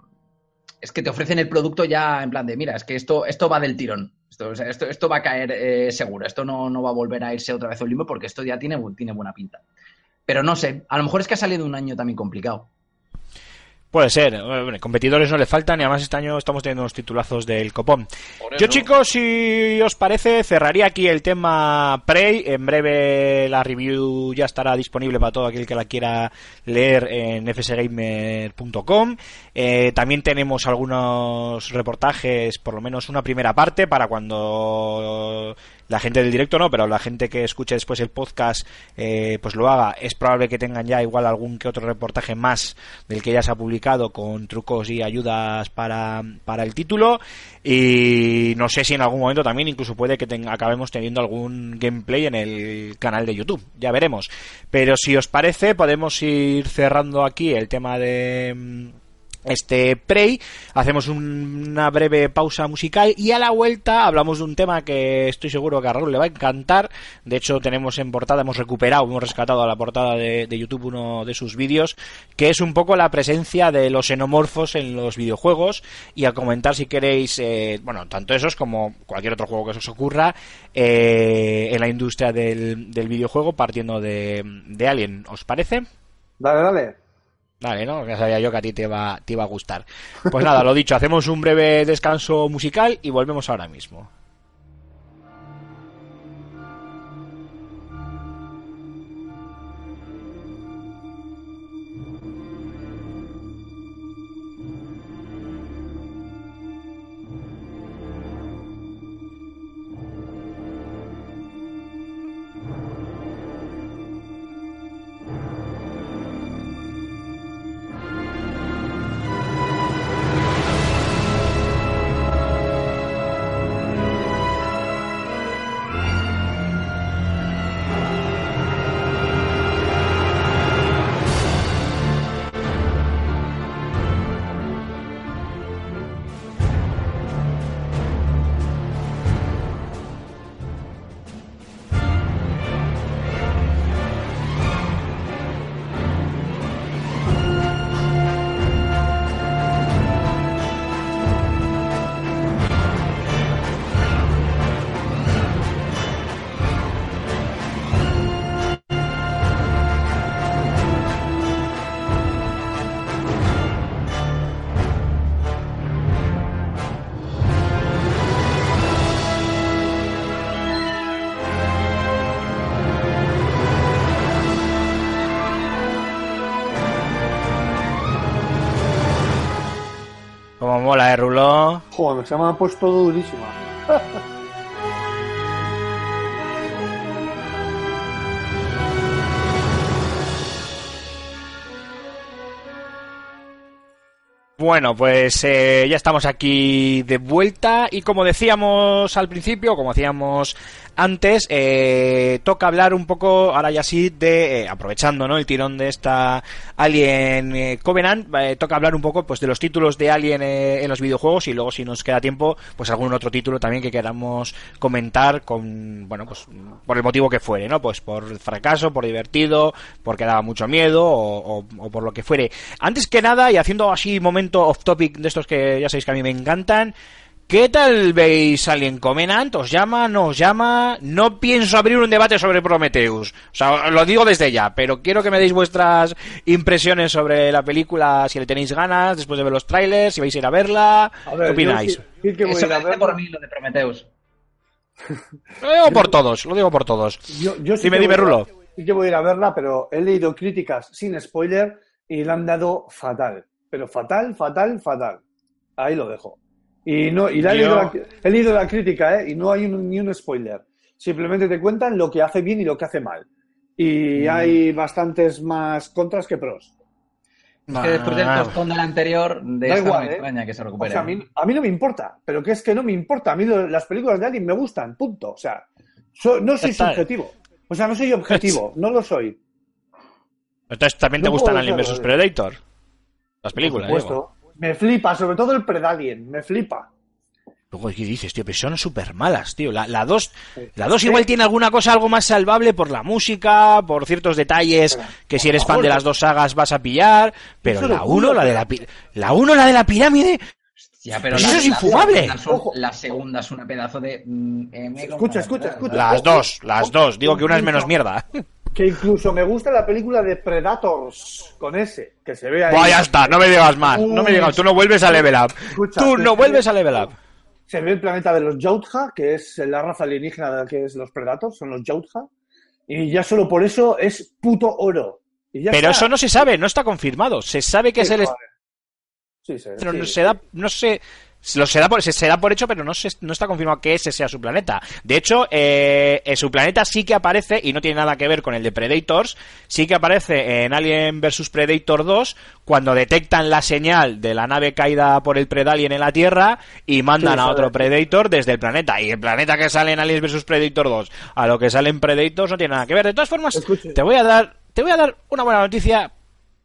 es que te ofrecen el producto ya en plan de, mira, es que esto, esto va del tirón. Esto, esto, esto va a caer eh, seguro. Esto no, no va a volver a irse otra vez a un limbo porque esto ya tiene, tiene buena pinta. Pero no sé, a lo mejor es que ha salido un año también complicado. Puede ser. eh, Bueno, competidores no le faltan y además este año estamos teniendo unos titulazos del copón. Yo, chicos, si os parece, cerraría aquí el tema Prey. En breve la review ya estará disponible para todo aquel que la quiera leer en fsgamer.com. Eh, también tenemos algunos reportajes, por lo menos una primera parte, para cuando la gente del directo no, pero la gente que escuche después el podcast eh, pues lo haga. Es probable que tengan ya igual algún que otro reportaje más del que ya se ha publicado con trucos y ayudas para, para el título. Y no sé si en algún momento también incluso puede que ten- acabemos teniendo algún gameplay en el canal de YouTube. Ya veremos. Pero si os parece, podemos ir cerrando aquí el tema de mm, este Prey, hacemos un- una breve pausa musical y a la vuelta hablamos de un tema que estoy seguro que a Raúl le va a encantar. De hecho, tenemos en portada, hemos recuperado, hemos rescatado a la portada de, YouTube uno de sus vídeos, que es un poco la presencia de los xenomorfos en los videojuegos y a comentar si queréis, eh, bueno, tanto esos como cualquier otro juego que os ocurra eh, en la industria del, del videojuego partiendo de, de Alien. ¿Os parece? Dale, dale. Vale, ¿no? Ya sabía yo que a ti te iba, te iba a gustar. Pues nada, lo dicho, hacemos un breve descanso musical y volvemos ahora mismo. Se ha puesto todo durísima. Bueno, pues eh, ya estamos aquí de vuelta y como decíamos al principio, como decíamos antes, eh, toca hablar un poco, ahora ya sí, de, eh, aprovechando ¿no? el tirón de esta Alien eh, Covenant, eh, toca hablar un poco pues de los títulos de Alien en los videojuegos y luego si nos queda tiempo, pues algún otro título también que queramos comentar con, bueno, pues por el motivo que fuere, ¿no? Pues por fracaso, por divertido, porque daba mucho miedo o, o- por lo que fuere. Antes que nada, y haciendo así momento off topic de estos que ya sabéis que a mí me encantan, ¿Qué tal veis Alien Covenant? ¿Os llama? ¿No os llama? No pienso abrir un debate sobre Prometheus. O sea, lo digo desde ya, pero quiero que me deis vuestras impresiones sobre la película, si le tenéis ganas, después de ver los trailers, si vais a ir a verla. A ¿Qué opináis? yo sí- sí que voy Eso a ir a me hace verla. por mí lo de Prometheus. Lo digo por todos, lo digo por todos. Yo, yo sí Dime, dime, voy a- Rulo. Sí que voy a ir a verla, pero he leído críticas sin spoiler y le han dado fatal. Pero fatal, fatal, fatal. Ahí lo dejo. Y no, y la he, leído la, he leído la crítica, ¿eh? Y no hay un- ni un spoiler. Simplemente te cuentan lo que hace bien y lo que hace mal. Y Mm. hay bastantes más contras que pros. Es que después del tostón del anterior, de Da esta igual, me ¿eh? extraña que se O recupere. sea, a mí, a mí no me importa, pero que es que no me importa. A mí lo- las películas de Alien me gustan, punto. O sea, so- no soy subjetivo. O sea, no soy objetivo, no lo soy. Entonces, ¿también te No gustan Alien vs eh. Predator? Las películas, Por digo. supuesto. Me flipa, sobre todo el Predalien, me flipa. Luego, ¿qué dices, tío? Pero son súper malas, tío. La 2 la dos, la dos Sí. igual tiene alguna cosa algo más salvable por la música, por ciertos detalles Pero, que si eres fan de las dos sagas vas a pillar. Pero la lo 1, juro, la de la, la uno, la de la pirámide, Ya, pero Pues la- eso es infumable. La, segunda Ojo. son- la segunda es una pedazo de. mm, como Escucha, escucha, escucha. Las dos, las dos. Digo que una es menos mierda. Que incluso me gusta la película de Predators con ese, que se ve ahí. Buah, ya está, no me digas más. No me digas, tú no vuelves a level up. Escucha, Tú no se vuelves ve- a level up. Se ve el planeta de los Yautja, que es la raza alienígena que es los Predators, son los Yautja. Y ya solo por eso es puto oro. Y ya Pero está. eso no se sabe, no está confirmado. Se sabe que es el joder. Sí, sí, no se da, no sé, lo se da por, se, se da por hecho, pero no se, no está confirmado que ese sea su planeta. De hecho, eh, su planeta sí que aparece y no tiene nada que ver con el de Predators. Sí que aparece en Alien vs Predator 2 cuando detectan la señal de la nave caída por el Predalien en la Tierra y mandan Sí, a otro. Predator desde el planeta. Y el planeta que sale en Alien vs Predator 2 a lo que sale en Predators no tiene nada que ver. De todas formas, Escuche. te voy a dar, te voy a dar una buena noticia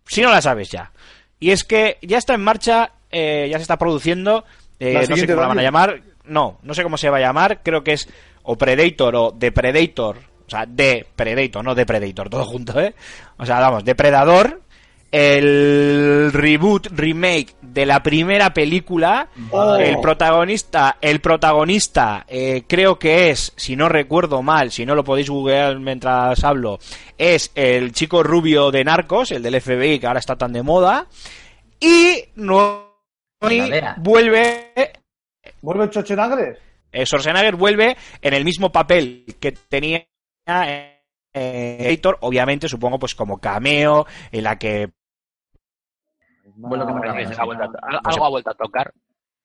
si no la sabes ya. Y es que ya está en marcha, eh, ya se está produciendo, eh, no sé cómo la van a llamar, no, no sé cómo se va a llamar, creo que es o Predator o The Predator, o sea, de Predator, no de Predator, todo junto, ¿eh? O sea, vamos, Depredador, el reboot, remake de la primera película, Oh. el protagonista, el protagonista, eh, creo que es, si no recuerdo mal, si no lo podéis googlear mientras hablo, es el chico rubio de Narcos, el del FBI que ahora está tan de moda, y no La vea. vuelve, ¿Vuelve Schwarzenegger? eh, Schwarzenegger vuelve en el mismo papel que tenía en eh, Editor, obviamente supongo pues como cameo en la que Vuelvo que me Parece que refiero, se le ha vuelto a- sí, algo- ha vuelto a tocar.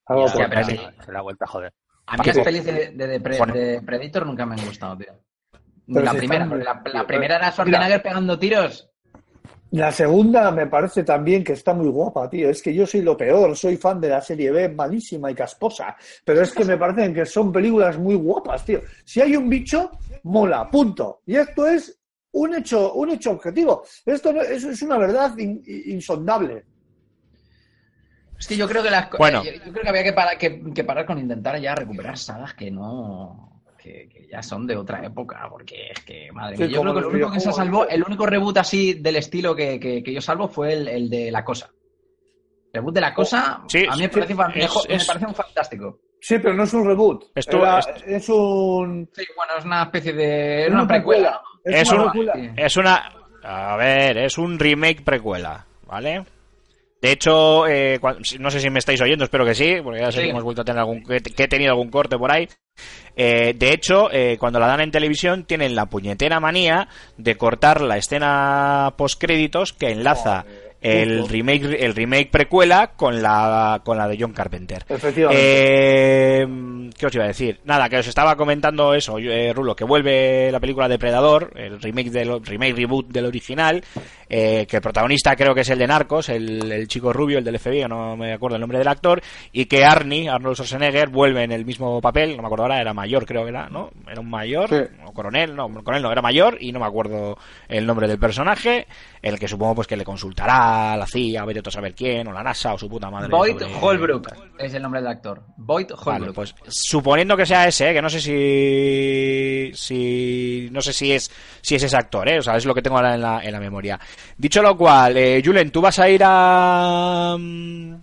Algo Ya, por- pero se- sí. Se le ha vuelto a joder. A mí las pelis de, de, de Pre- Bueno. de Predator nunca me han gustado, tío. La si primera, la, la primera era mira. Schwarzenegger pegando tiros. La segunda me parece también que está muy guapa, tío. Es que yo soy lo peor, soy fan de la serie B, malísima y casposa. Pero es que me parecen que son películas muy guapas, tío. Si hay un bicho, mola, punto. Y esto es un hecho, un hecho objetivo. Esto no- es, es una verdad in- insondable. Es que yo creo que las Bueno. yo, yo creo que había que parar, que, que parar con intentar ya recuperar sagas que no que, que ya son de otra época, porque es que madre Sí, mía, yo creo que lo único que se salvó, el único reboot así del estilo que, que- que yo salvo fue el, el de la cosa. El reboot de la cosa Sí, a mí me parece, es- mejor- me es- parece un fantástico. Sí, pero no es un reboot. Esto- Era- esto- es un. Sí, bueno, es una especie de es una precuela. Es una un- precuela. Sí. Es una. A ver, es un remake precuela, ¿vale? De hecho, eh, no sé si me estáis oyendo, espero que sí, porque ya sé Sí. que hemos vuelto a tener algún. que, que he tenido algún corte por ahí. Eh, de hecho, eh, cuando la dan en televisión, tienen la puñetera manía de cortar la escena post-créditos que enlaza el remake, el remake precuela con la, con la de John Carpenter. Efectivamente. Eh, ¿Qué os iba a decir? Nada, que os estaba comentando eso, eh, Rulo, que vuelve la película Depredador, el remake del remake reboot del original, eh, que el protagonista creo que es el de Narcos, el, el chico rubio, el del FBI, no me acuerdo el nombre del actor, y que Arnie, Arnold Schwarzenegger, vuelve en el mismo papel, no me acuerdo ahora, era mayor creo que era, ¿no? Era un mayor, Sí. o coronel, no, coronel no, era mayor, y no me acuerdo el nombre del personaje, el que supongo pues que le consultará la CIA, vete a saber quién, o la NASA, o su puta madre. Boyd sobre- Holbrook es el nombre del actor. Boyd Vale, Holbrook. pues suponiendo que sea ese, ¿eh? que no sé si, si no sé si es si es ese actor, ¿eh? o sea, es lo que tengo ahora en la, en la memoria. Dicho lo cual, eh, Julen, ¿tú vas a ir a mm,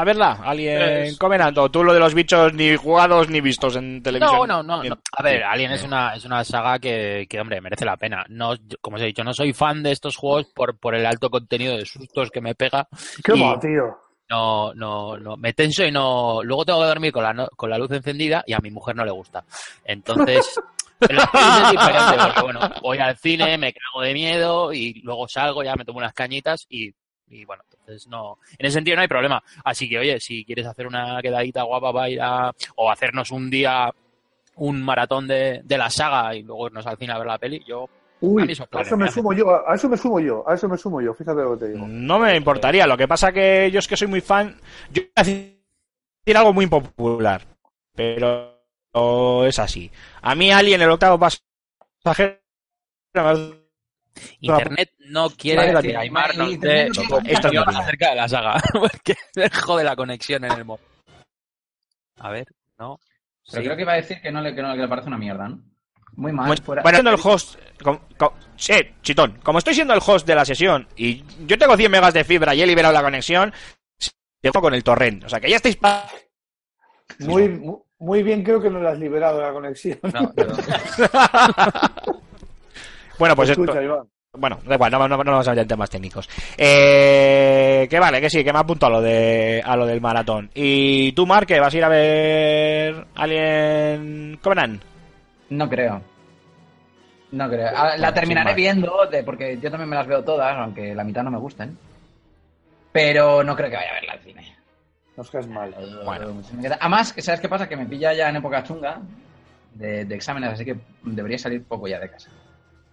a verla? ¿Alguien Es- Covenant? ¿O tú lo de los bichos ni jugados ni vistos en televisión? No, no, Bien. no. A ver, Alien es una, es una saga que, que, hombre, merece la pena. No, yo- como os he dicho, no soy fan de estos juegos por, por el alto contenido de sustos que me pega. Qué y- mal, tío. No, no, no, me tenso y no. Luego tengo que dormir con la, no- con la luz encendida y a mi mujer no le gusta. Entonces, pero es diferente porque, bueno, voy al cine, me cago de miedo y luego salgo, ya me tomo unas cañitas y, y bueno, entonces no. En ese sentido no hay problema. Así que, oye, si quieres hacer una quedadita guapa para ir a. o hacernos un día un maratón de, de la saga y luego irnos al cine a ver la peli, yo. Uy, A eso me sumo yo, a eso me sumo yo, a eso me sumo yo, fíjate lo que te digo. No me importaría, lo que pasa que yo es que soy muy fan, yo voy a decir algo muy impopular, pero es así. A mí Alien el octavo pasajero Internet no quiere Vale, que la- Aymar nos Internet dé no quiere- Esto opinión. acerca de la saga. Porque jode la conexión en el móvil. A ver, no. Pero Sí. creo que iba a decir que no le, que no, que le parece una mierda, ¿no? Muy mal. Bueno, fuera- siendo el host. com- com- sí, chitón. Como estoy siendo el host de la sesión y yo tengo 100 megas de fibra y he liberado la conexión, tengo con el torrent. O sea que ya estáis Muy, mu- muy bien, creo que no le has liberado la conexión. No, pero- Bueno, pues esto, Escucha, Iván. Bueno, da igual, no, no, no vamos a meter en temas técnicos. Eh, que vale, que sí, que me apunto a lo de a lo del maratón. ¿Y tú, Mark, que vas a ir a ver Alien Covenant? No creo. No creo. Ah, La terminaré viendo, de- porque yo también me las veo todas, aunque la mitad no me gusten. Pero no creo que vaya a verla al cine. Nos caes mal. Bueno. Se me queda- Además, que ¿sabes qué pasa? Que me pilla ya en época chunga de, de exámenes, así que debería salir poco ya de casa.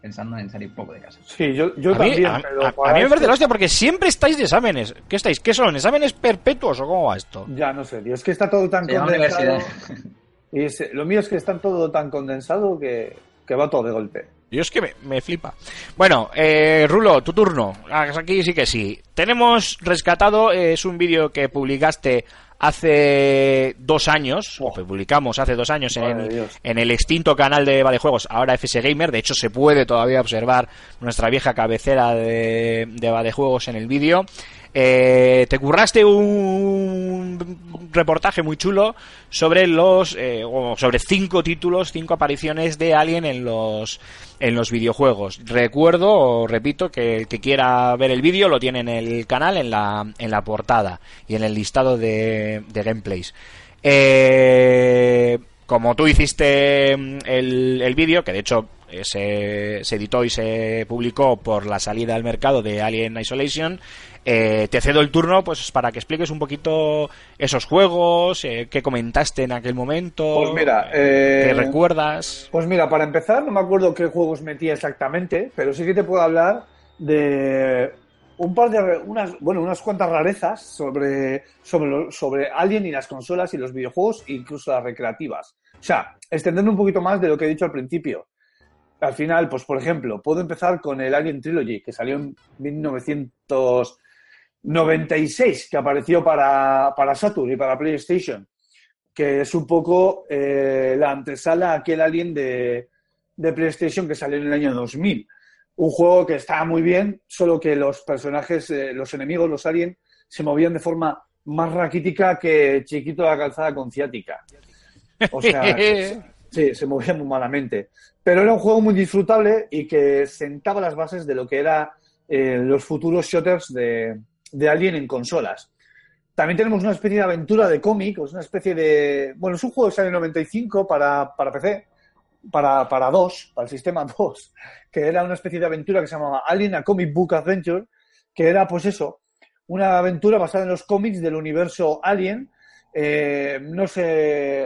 Pensando en salir poco de casa. Sí, yo, yo a mí, también, a- pero a- mí me parece la hostia porque siempre estáis de exámenes. ¿Qué estáis? ¿Qué son? ¿Exámenes perpetuos o cómo va esto? Ya no sé, tío, es que está todo tan condensado. universidad. Y es- lo mío es que está todo tan condensado que, que va todo de golpe. Yo es que me, me flipa. Bueno, eh, Rulo, tu turno. Ah, Aquí sí que sí. Tenemos rescatado, eh, es un vídeo que publicaste hace dos años, publicamos hace dos años en, el extinto canal de Juegos, ahora FS Gamer. De hecho, se puede todavía observar nuestra vieja cabecera de, de en el vídeo. Eh, te curraste un reportaje muy chulo sobre los eh, sobre cinco títulos, cinco apariciones de Alien en los en los videojuegos. Recuerdo o repito que el que quiera ver el vídeo lo tiene en el canal, en la en la portada y en el listado de, de gameplays. Eh, como tú hiciste mm, el, el vídeo, que de hecho se, se editó y se publicó por la salida al mercado de Alien Isolation, eh, te cedo el turno pues para que expliques un poquito esos juegos, eh, qué comentaste en aquel momento, Pues mira, eh, eh, qué recuerdas. Pues mira, para empezar, no me acuerdo qué juegos metía exactamente, pero sí que te puedo hablar de un par de unas, bueno, unas cuantas rarezas sobre, sobre, sobre Alien y las consolas y los videojuegos, incluso las recreativas. O sea, extenderme un poquito más de lo que he dicho al principio. Al final, pues por ejemplo, puedo empezar con el Alien Trilogy, que salió en 1996, que apareció para, para Saturn y para PlayStation que es un poco eh, la antesala a aquel Alien de, de PlayStation que salió en el año 2000. Un juego que estaba muy bien, solo que los personajes, eh, los enemigos, los Alien, se movían de forma más raquítica que Chiquito de la calzada con ciática. O sea, sí, se movía muy malamente. Pero era un juego muy disfrutable y que sentaba las bases de lo que era eh, los futuros shooters de, de Alien en consolas. También tenemos una especie de aventura de cómic, es una especie de... Bueno, es un juego que sale en 95 para, para PC, para, para DOS, para el sistema DOS, que era una especie de aventura que se llamaba Alien, a Comic Book Adventure, que era, pues eso, una aventura basada en los cómics del universo Alien. Eh, no sé...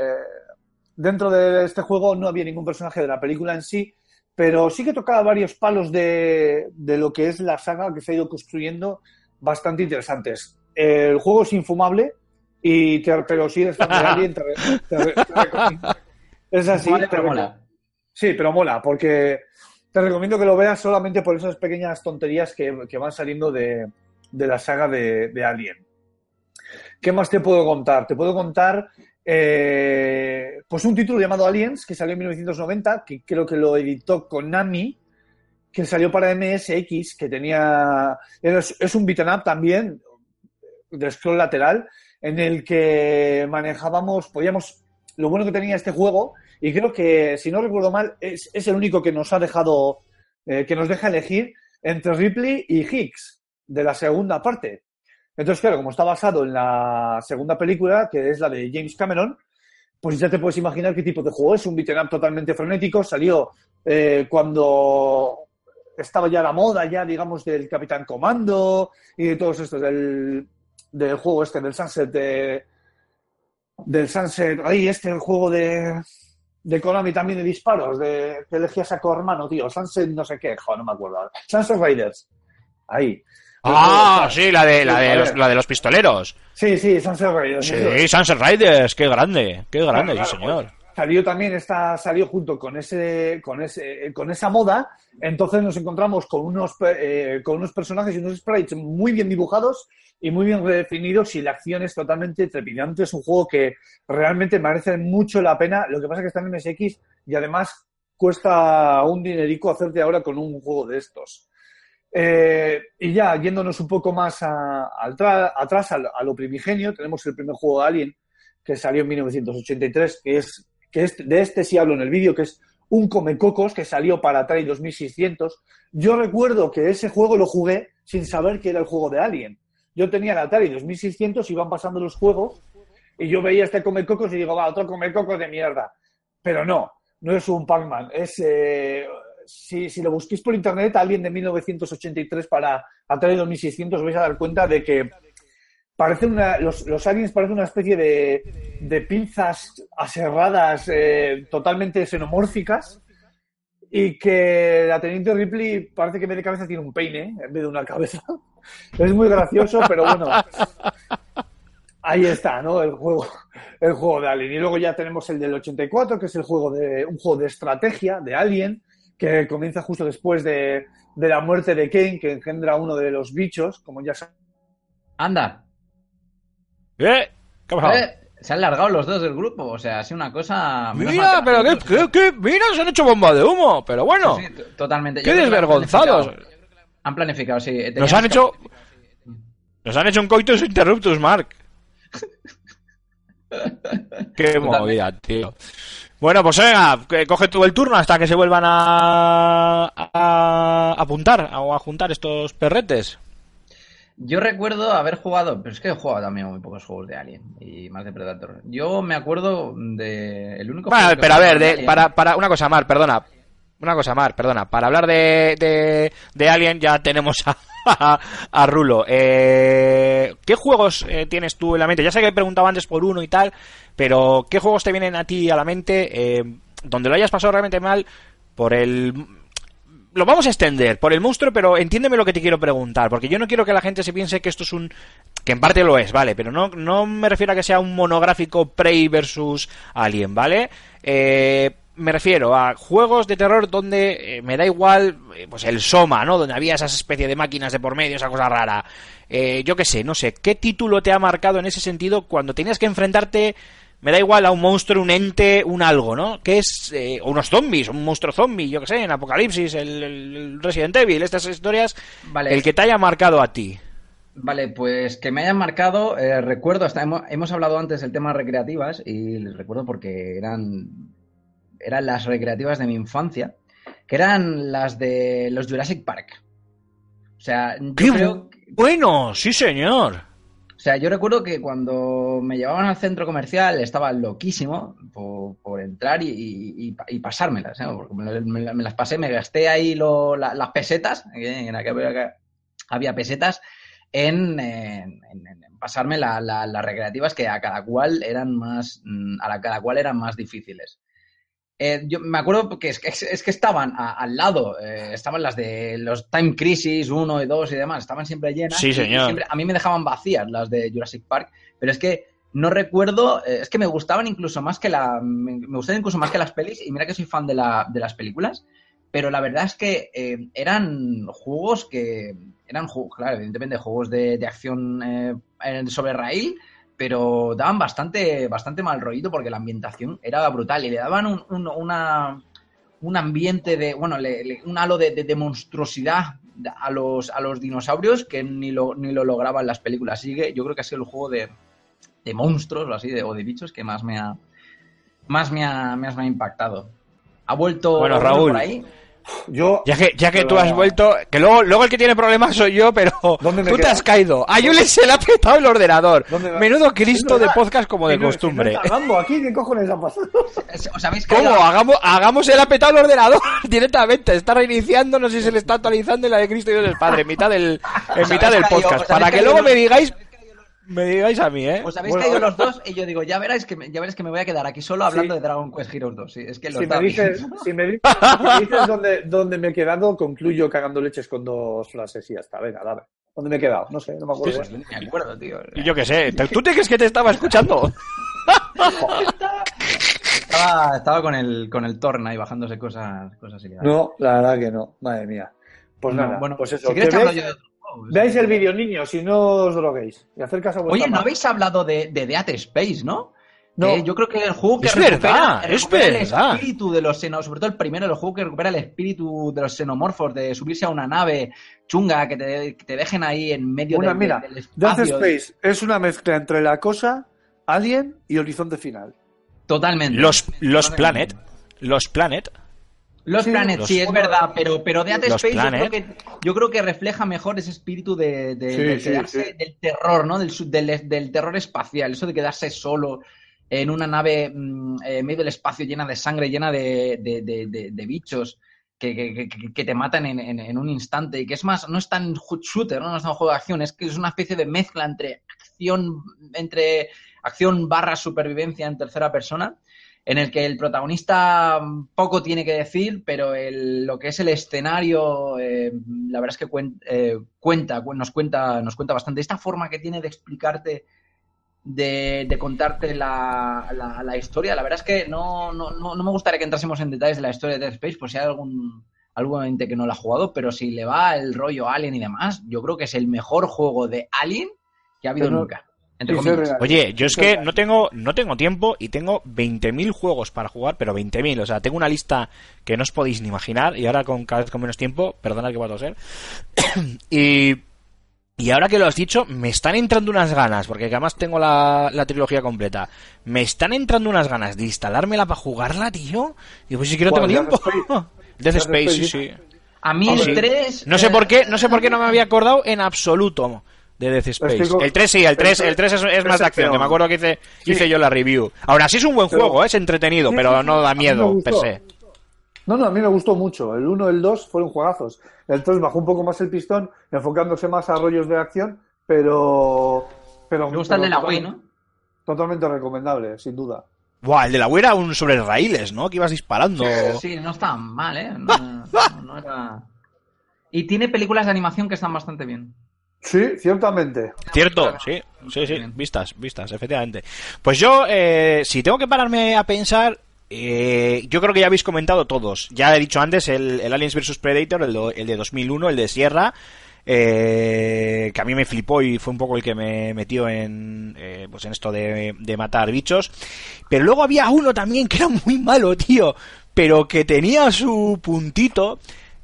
Dentro de este juego no había ningún personaje de la película en sí, pero sí que tocaba varios palos de, de lo que es la saga que se ha ido construyendo bastante interesantes. El juego es infumable, y te- pero si eres fan de Alien, te, te. Es así. Vale, pero mola. Sí, pero mola, porque te recomiendo que lo veas solamente por esas pequeñas tonterías que, que van saliendo de, de la saga de, de Alien. ¿Qué más te puedo contar? Te puedo contar eh, pues un título llamado Aliens, que salió en 1990, que creo que lo editó Konami, que salió para MSX, que tenía... Es, un beat'em up también, de scroll lateral, en el que manejábamos, podíamos... Lo bueno que tenía este juego, y creo que, si no recuerdo mal, es, el único que nos ha dejado, eh, que nos deja elegir entre Ripley y Higgs, de la segunda parte. Entonces, claro, como está basado en la segunda película, que es la de James Cameron, pues ya te puedes imaginar qué tipo de juego es. Un beat'em totalmente frenético. Salió eh, cuando estaba ya la moda, ya digamos, del Capitán Comando y de todos estos, del, del juego este, del Sunset, de, del Sunset, ahí este, el juego de, de Konami también de disparos, de que elegías a tu hermano, tío. Sunset no sé qué, joder, no me acuerdo. Sunset Riders. Ahí. Ah, sí, la de, la de, los, la de los pistoleros. Sí, sí, Sunset Riders. Sí, Sunset Riders, qué grande, qué grande, Claro, sí señor. salió también esta salió junto con ese con ese con esa moda entonces nos encontramos con unos eh, con unos personajes y unos sprites muy bien dibujados y muy bien redefinidos y la acción es totalmente trepidante es un juego que realmente merece mucho la pena lo que pasa es que está en MSX y además cuesta un dinerico hacerte ahora con un juego de estos eh, y ya yéndonos un poco más a- atrás a lo primigenio tenemos el primer juego de Alien que salió en 1983, que es, que es de este sí hablo en el vídeo, que es un Comecocos que salió para Atari 2600. Yo recuerdo que ese juego lo jugué sin saber que era el juego de Alien. Yo tenía el Atari 2600, iban pasando los juegos y yo veía este Comecocos y digo, va, otro Comecocos de mierda. Pero no, no es un Pac-Man, es... eh, si, si lo busquéis por internet, alguien de 1983 para Atari 2600, os vais a dar cuenta de que parece una, los, los aliens parecen una especie de, de pinzas aserradas eh, totalmente xenomórficas y que la teniente Ripley parece que en vez de cabeza tiene un peine en vez de una cabeza. Es muy gracioso, pero bueno. Ahí está, ¿no? El juego, el juego de Alien. Y luego ya tenemos el del 84, que es el juego de, un juego de estrategia de Alien, que comienza justo después de, de la muerte de Kane, que engendra uno de los bichos, como ya sabéis. Anda, ¿Eh? ¿Qué ha pasado? eh, se han largado los dos del grupo, o sea, ha sido una cosa... Mira, pero qué, qué, qué- mira, se han hecho bomba de humo, pero bueno, Sí, totalmente. Qué han desvergonzados. planificado. Han planificado, sí. Nos han hecho, nos han hecho un coitus interruptus, Mark. Qué movida, tío. Bueno, pues venga, que coge tú el turno hasta que se vuelvan a, a apuntar o a juntar estos perretes. Yo recuerdo haber jugado, pero es que he jugado también muy pocos juegos de Alien y más de Predator. Yo me acuerdo de el único que pero a ver, de para una cosa, Mar, perdona. Una cosa, Mar, perdona. Para hablar de, de, de Alien ya tenemos a, a, Rulo. Eh, ¿Qué juegos eh, tienes tú en la mente? Ya sé que he preguntado antes por uno y tal, pero ¿qué juegos te vienen a ti a la mente eh, donde lo hayas pasado realmente mal por el... Lo vamos a extender por el monstruo, pero entiéndeme lo que te quiero preguntar, porque yo no quiero que la gente se piense que esto es un... que en parte lo es, ¿vale? Pero no, no me refiero a que sea un monográfico Prey versus Alien, ¿vale? Eh, me refiero a juegos de terror donde eh, me da igual, eh, pues el Soma, ¿no? Donde había esas especie de máquinas de por medio, esa cosa rara. Eh, yo qué sé, no sé, ¿qué título te ha marcado en ese sentido cuando tenías que enfrentarte, me da igual, a un monstruo, un ente, un algo, ¿no? Que es, eh, o unos zombies, un monstruo zombie, yo qué sé, en Apocalipsis, el, Resident Evil, estas historias, Vale, el que te haya marcado a ti. Vale, pues que me hayan marcado, recuerdo, hasta hemos, hemos hablado antes del tema recreativas y les recuerdo porque eran, eran las recreativas de mi infancia, que eran las de los Jurassic Park. O sea, yo ¡Qué creo, bueno! Sí, señor. o sea, yo recuerdo que cuando me llevaban al centro comercial estaba loquísimo por, por entrar y, y- pasármelas, ¿eh? Porque me, me- me las pasé, me gasté ahí lo- la- las pesetas, en aquella había pesetas, en, en- en- en pasarme la- la- las recreativas que a cada cual eran más, mm, a la cada cual eran más difíciles. Eh, yo me acuerdo que es que, es que estaban a- al lado, eh, estaban las de los Time Crisis 1 y 2 y demás, estaban siempre llenas. Sí, señor. siempre- a mí me dejaban vacías las de Jurassic Park, pero es que no recuerdo, eh, es que me gustaban incluso más que la, me, me gustaban incluso más que las pelis, y mira que soy fan de, la, de las películas, pero la verdad es que eh, eran juegos que, eran claro, evidentemente juegos de, de acción sobre raíl, pero daban bastante, bastante mal rollito porque la ambientación era brutal y le daban un, un- una, un ambiente de, bueno, le- le- un halo de, de- de monstruosidad a los, a los dinosaurios que ni lo, ni lo lograban las películas. Así que yo creo que ha sido el juego de, de monstruos o así, de, o de bichos que más me ha, más me ha, más me ha impactado. Ha vuelto Bueno, Raúl. por ahí. Yo, Ya que, ya que tú has vuelto, que luego, luego el que tiene problemas soy yo, pero ¿Dónde me tú te has caído. A Yule se le ha petado el ordenador. Menudo Cristo de podcast como de no- costumbre. Rambo aquí, ¿qué cojones ha pasado? ¿Os habéis ¿Cómo? Hagamos, hagamos el ha petado el ordenador directamente. Está reiniciando, no sé si se le está actualizando en la de Cristo y Dios del Padre, en mitad del, en mitad del podcast. Para que luego me digáis, me digáis a mí, ¿eh? Os habéis Bueno, caído los dos y yo digo, ya verás que me, ya verás que me voy a quedar aquí solo hablando Sí. de Dragon Quest Heroes 2. Sí, es que lo Si me dices, si me dices, si me dices dónde, dónde me he quedado, concluyo cagando leches con dos frases y ya está. Venga, dale. ¿Dónde me he quedado? No sé, no me acuerdo. Pues, no me acuerdo, tío. Y yo qué sé. ¿Tú te crees que te estaba escuchando? Estaba, estaba con el con el Torn ahí bajándose cosas, cosas ilegales. No, la verdad que no. Madre mía. Pues No, nada, bueno, pues eso. si quieres te hablo yo de juegos. Veáis el vídeo, niños, y no os droguéis. Y hacer caso a Oye, no habéis hablado de, de Dead Space, ¿no? No. Que yo creo que el juego que Es recupera, verdad, es recupera el verdad. espíritu de los xenos, sobre todo el primero, el juego que recupera el espíritu de los xenomorfos, de subirse a una nave chunga, que te, que te dejen ahí en medio Una, del- mira, del Death espacio. Space es una mezcla entre la cosa, Alien y Horizonte Final. Totalmente. Los, los Totalmente. Planet. Los Planet. Los Sí, Planet, los- sí, es verdad, pero, pero Dead Space yo creo, que, yo creo que refleja mejor ese espíritu de, de- Sí, de sí, quedarse, sí. del terror, ¿no? Del, su- del, del terror espacial, eso de quedarse solo en una nave mm, eh, en medio del espacio llena de sangre, llena de, de- de- de- de bichos que, que- que- que te matan en, en- en un instante y que es más, no es tan shooter, ¿no? no es tan juego de acción, es que es una especie de mezcla entre acción, entre acción barra supervivencia en tercera persona en el que el protagonista poco tiene que decir, pero el- lo que es el escenario, eh, la verdad es que cuen- eh, cuenta, cu- nos cuenta, nos cuenta bastante. Esta forma que tiene de explicarte, de, de contarte la, la- la historia, la verdad es que no, no, no, no me gustaría que entrásemos en detalles de la historia de Dead Space, por si hay algún algún ente que no la ha jugado, pero si le va el rollo Alien y demás, yo creo que es el mejor juego de Alien que ha habido Pero- nunca. Entre Sí, comillas. sí, Oye, yo es que no tengo, no tengo tiempo y tengo 20.000 juegos para jugar, pero 20.000. O sea, tengo una lista que no os podéis ni imaginar y ahora con cada vez con menos tiempo, perdonad que voy a toser. y, y ahora que lo has dicho, me están entrando unas ganas, porque además tengo la, la trilogía completa. Me están entrando unas ganas de instalármela para jugarla, tío. Y pues si que no tengo tiempo. Death Space, sí, sí. A mí A el ver. 3... No sé eh, por qué, no sé por qué no me había acordado en absoluto de Death Space. Es que co- el 3 sí, el 3, el el 3 es, es más es de acción, peor. que me acuerdo que hice, Sí. hice yo la review. Ahora sí es un buen Pero- juego, ¿eh? es entretenido, Sí, pero sí, no da miedo gustó. per se. No, no, a mí me gustó mucho. El 1 y el 2 fueron juegazos. El 3 bajó un poco más el pistón, enfocándose más a rollos de acción, pero. pero Me gusta el de la Wii, totalmente- ¿no? Totalmente recomendable, sin duda. Buah, el de la Wii era un sobre raíles, ¿no? Que ibas disparando. Sí, no está mal, ¿eh? No, no- no era... Y tiene películas de animación que están bastante bien. Sí, ciertamente. Cierto, sí, sí, sí, vistas, vistas, efectivamente. Pues yo, eh, si tengo que pararme a pensar, eh, yo creo que ya habéis comentado todos. Ya he dicho antes el, el Aliens vs Predator, el, el de 2001, el de Sierra, eh, que a mí me flipó y fue un poco el que me metió en, eh, pues en esto de, de matar bichos. Pero luego había uno también que era muy malo, tío, pero que tenía su puntito.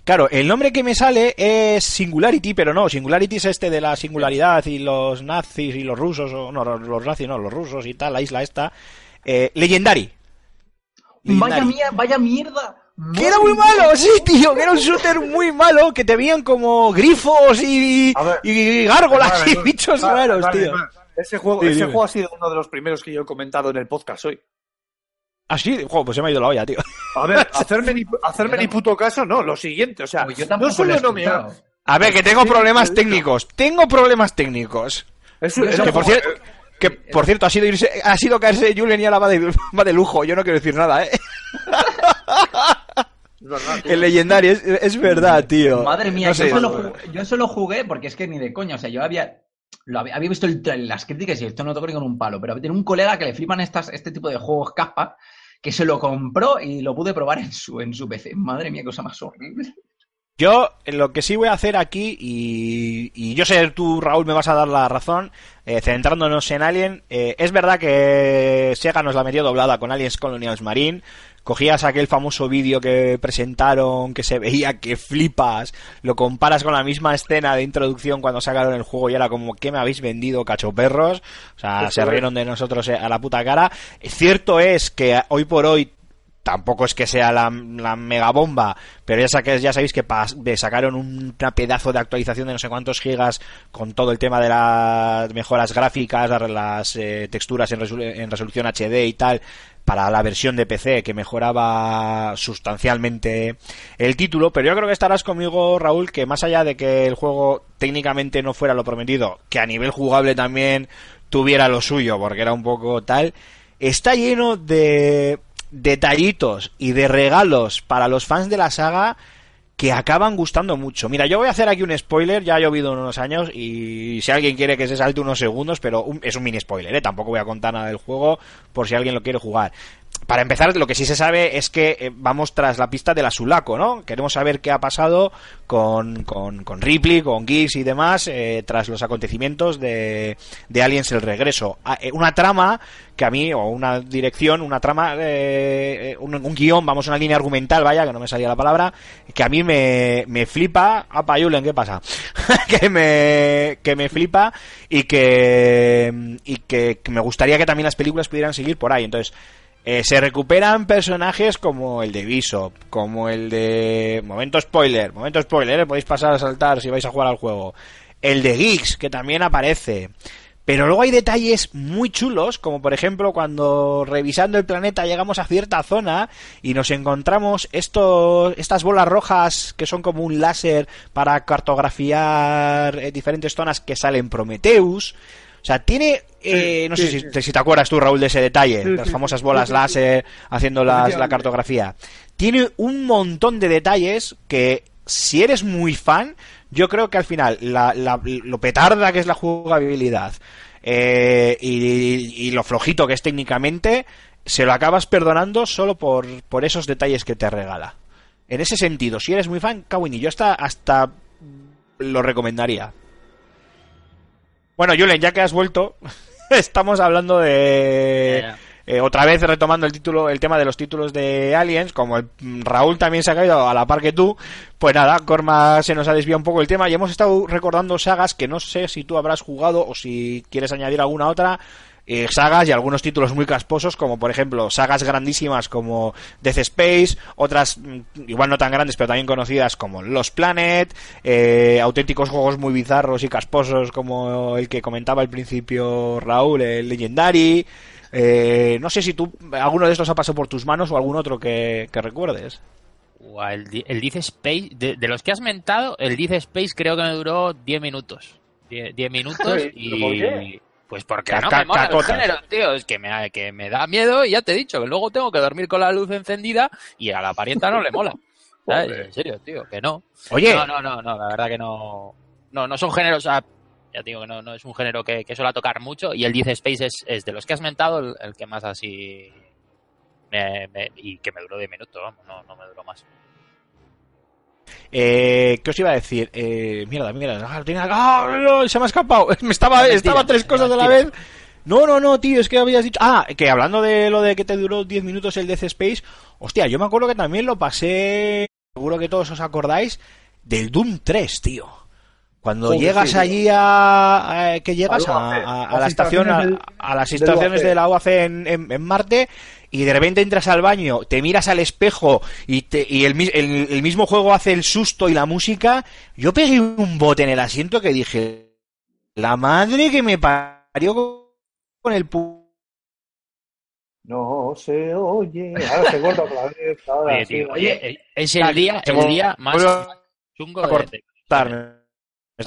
Claro, el nombre que me sale es Singularity, pero no, Singularity es este de la singularidad y los nazis y los rusos, o no, los nazis no, los rusos y tal, la isla esta. Eh, Legendary. Vaya, mía, vaya mierda. Que era muy malo, sí, tío, que era un shooter muy malo, que te veían como grifos y, ver. y gárgolas Vale, y bichos vale, raros, vale, tío. vale. Ese, juego, Sí, ese dime. juego ha sido uno de los primeros que yo he comentado en el podcast hoy. Ah, sí, joder, pues se me ha ido la olla, tío. A ver, hacerme ni, hacerme ni puto caso, no, lo siguiente, o sea, yo no solo no me ha... A ver, que tengo problemas técnicos, tengo problemas técnicos. Es, Yo es sé un Que por, cierto, que por cierto, ha sido irse, ha sido caerse Julen y ahora va de, va de lujo. Yo no quiero decir nada, eh. verdad. El legendario, es, es verdad, tío. Madre mía, No sé. yo, solo jugué, yo solo jugué porque es que ni de coña. O sea, yo había, lo había, había visto el las críticas y esto no toco ni con un palo. Pero tiene un colega que le flipan estas, este tipo de juegos capa que se lo compró y lo pude probar en su, en su PC. Madre mía, cosa más horrible. Yo lo que sí voy a hacer aquí, y, y yo sé, tú Raúl me vas a dar la razón, eh, centrándonos en Alien, eh, es verdad que Sega nos la metió doblada con Aliens Colonials Marine, cogías aquel famoso vídeo que presentaron, que se veía que flipas, lo comparas con la misma escena de introducción cuando sacaron el juego y era como, ¿qué me habéis vendido, cachoperros? O sea, se rieron de nosotros eh, a la puta cara. Cierto es que hoy por hoy tampoco es que sea la, mega bomba, pero ya, ya sabéis que sacaron un pedazo de actualización de no sé cuántos gigas con todo el tema de las mejoras gráficas, las, eh, texturas en resolución HD y tal para la versión de PC que mejoraba sustancialmente el título, pero yo creo que estarás conmigo Raúl que más allá de que el juego técnicamente no fuera lo prometido, que a nivel jugable también tuviera lo suyo, porque era un poco tal, está lleno de detallitos y de regalos para los fans de la saga que acaban gustando mucho. Mira, yo voy a hacer aquí un spoiler, ya ha llovido unos años y si alguien quiere que se salte unos segundos, pero es un mini spoiler, ¿eh? tampoco voy a contar nada del juego por si alguien lo quiere jugar. Para empezar, lo que sí se sabe es que eh, vamos tras la pista de la Sulaco, ¿no? Queremos saber qué ha pasado con, con, con Ripley, con Giggs y demás eh, tras los acontecimientos de, de Aliens el regreso. Ah, eh, una trama que a mí, o una dirección, una trama, eh, un, un guion, vamos, una línea argumental, vaya, que no me salía la palabra, que a mí me, me flipa. Apa, Julen, ¿qué pasa? que me, que me flipa y que, y que me gustaría que también las películas pudieran seguir por ahí. Entonces, eh, se recuperan personajes como el de Bishop, como el de... Momento spoiler, momento spoiler, eh, podéis pasar a saltar si vais a jugar al juego. El de Geeks, que también aparece. Pero luego hay detalles muy chulos, como por ejemplo cuando revisando el planeta llegamos a cierta zona y nos encontramos estos, estas bolas rojas que son como un láser para cartografiar eh, diferentes zonas que salen Prometheus. O sea, tiene, eh, no sé sí, si, sí. si te acuerdas tú, Raúl, de ese detalle, las famosas bolas láser haciendo las- la cartografía. Tiene un montón de detalles que, si eres muy fan, yo creo que al final la- la- lo petarda que es la jugabilidad eh, y, y lo flojito que es técnicamente, se lo acabas perdonando solo por, por esos detalles que te regala. En ese sentido, si eres muy fan, Kawini, yo hasta, hasta lo recomendaría. Bueno, Julen, ya que has vuelto, estamos hablando de... Eh, otra vez retomando el título, el tema de los títulos de Aliens, como el mm, Raúl también se ha caído a la par que tú, pues nada, Corma se nos ha desviado un poco el tema y hemos estado recordando sagas que no sé si tú habrás jugado o si quieres añadir alguna otra. Eh, sagas y algunos títulos muy casposos, como por ejemplo sagas grandísimas como Death Space, otras mm, igual no tan grandes pero también conocidas como Los Planet, eh, auténticos juegos muy bizarros y casposos como el que comentaba al principio Raúl, el Legendary. Eh, no sé si tú alguno de estos ha pasado por tus manos o algún otro que, que recuerdes. El, el Dice Space, de, de los que has mentado, el Dice Space creo que me duró 10 minutos. 10 10 minutos y... Pues porque no me mola el género, tío. Es que me, que me da miedo y ya te he dicho que luego tengo que dormir con la luz encendida y a la parienta no le mola. ¿Sabes? En serio, tío, que no. Oye, No, no, no, no, la verdad que no. No, no son géneros. sea, ya te digo que no, no es un género que, que suele tocar mucho. Y el Dice Space es, es de los que has mentado el, el que más así. me- me- y que me duró 10 minutos, vamos, no, no me duró más. Eh, ¿qué os iba a decir? Eh, mierda, mierda, ah, tenía- ¡Ah, no, se me ha escapado. Me estaba, Mentira, estaba tres cosas de la mentira. vez. No, no, no, tío, es que habías dicho. Ah, que hablando de lo de que te duró 10 minutos el Death Space, hostia, yo me acuerdo que también lo pasé. Seguro que todos os acordáis del Doom 3, tío. Cuando Joder, llegas sí, allí a, a- que llegas a, a- a la estación, a, a las UAC. de la UAC en, en- en Marte y de repente entras al baño, te miras al espejo y, te- y el, el- el mismo juego hace el susto y la música, yo pegué un bote en el asiento que dije, la madre que me parió con el pu... No se oye. Ahora se corta otra vez. Ahora Oye, sí. tío, oye, es el día, se el día más chungo de,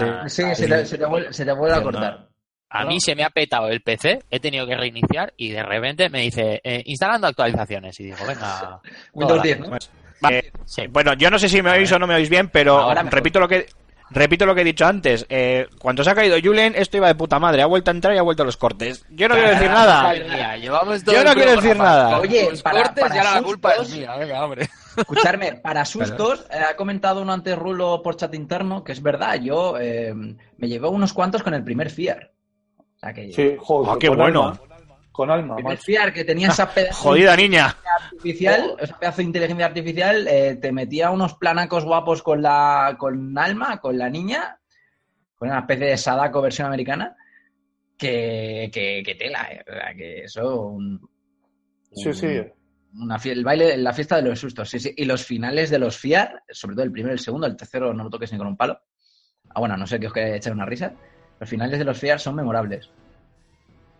Ah, Sí, se te, se te vuelve, se te vuelve a cortar. A mí se me ha petado el PC, he tenido que reiniciar y de repente me dice eh, instalando actualizaciones y digo, venga. Windows toda 10, la- ¿no? Vale. Sí. Bueno, yo no sé si me oís o no me oís bien, pero Ahora repito lo que repito lo que he dicho antes. Eh, cuando se ha caído Julen, esto iba de puta madre. Ha vuelto a entrar y ha vuelto a los cortes. Yo no quiero decir nada. Madre mía, llevamos todo Yo no quiero decir nada. Oye, los para- cortes para y ahora la culpa es sustos- mía, venga, hombre. Escucharme, para sustos, eh, ha comentado uno antes Rulo por chat interno, que es verdad, yo eh, me llevé unos cuantos con el primer FIAR. O sea que Sí, joder. Ah, qué con bueno. alma. Con alma. FIAR que tenía esa pedazo Jodida niña. artificial, ese pedazo de inteligencia artificial, eh, te metía unos planacos guapos con la con Alma, con la niña, con una especie de Sadako versión americana, que, que, que tela, eh, o sea, que eso... un- Sí, un- sí. Una el baile, la fiesta de los sustos, sí, sí. Y los finales de los FIAR, sobre todo el primero y el segundo, el tercero no lo toques ni con un palo. Ah, bueno, no sé que os quería echar una risa. Los finales de los FIAR son memorables.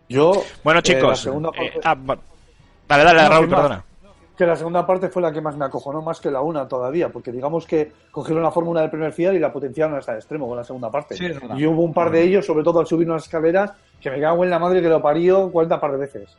Yo. Bueno, eh, la chicos. eh, ah, dale, dale, No, Raúl, más. perdona. que la segunda parte fue la que más me acojonó, más que la una todavía, porque digamos que cogieron la fórmula del primer FIAR y la potenciaron hasta el extremo con la segunda parte. Sí, es verdad. y hubo un par de ellos, sobre todo al subir unas escaleras, que me cago en la madre que lo parió 40 par de veces.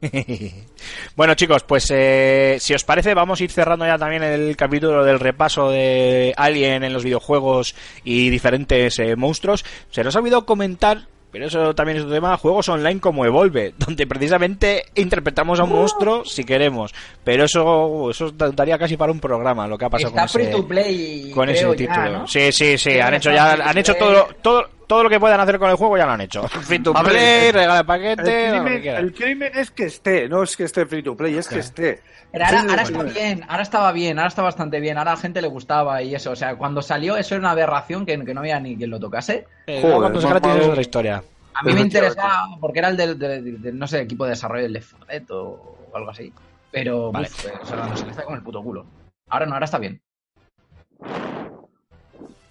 bueno, chicos, pues eh, si os parece, vamos a ir cerrando ya también el capítulo del repaso de Alien en los videojuegos y diferentes eh, monstruos. Se nos ha olvidado comentar, pero eso también es otro tema, juegos online como Evolve, donde precisamente interpretamos a un monstruo si queremos. Pero eso, eso daría casi para un programa lo que ha pasado Está con free ese, to play. con ese ya, título. ¿no? Sí, sí, sí, han hecho ya, han hecho todo, todo, todo lo que puedan hacer con el juego ya lo han hecho. Free to play, el- regalo de El paquete, lo que crimen, quieras. el crimen es que esté, no es que esté free to play, es que esté. Pero ahora, ahora está bien, ahora estaba bien, ahora está bastante bien, ahora a la gente le gustaba y eso. O sea, cuando salió eso era una aberración que, que no había ni quien lo tocase. Eh, Joder, cuando es normal. gratis es otra historia. A mí me interesaba porque era el del, del- del, no sé, equipo de desarrollo del Left 4 Dead o algo así. Pero, Vale. uf, eh, o sea, no sé, me está con el puto culo. Ahora no, ahora está bien.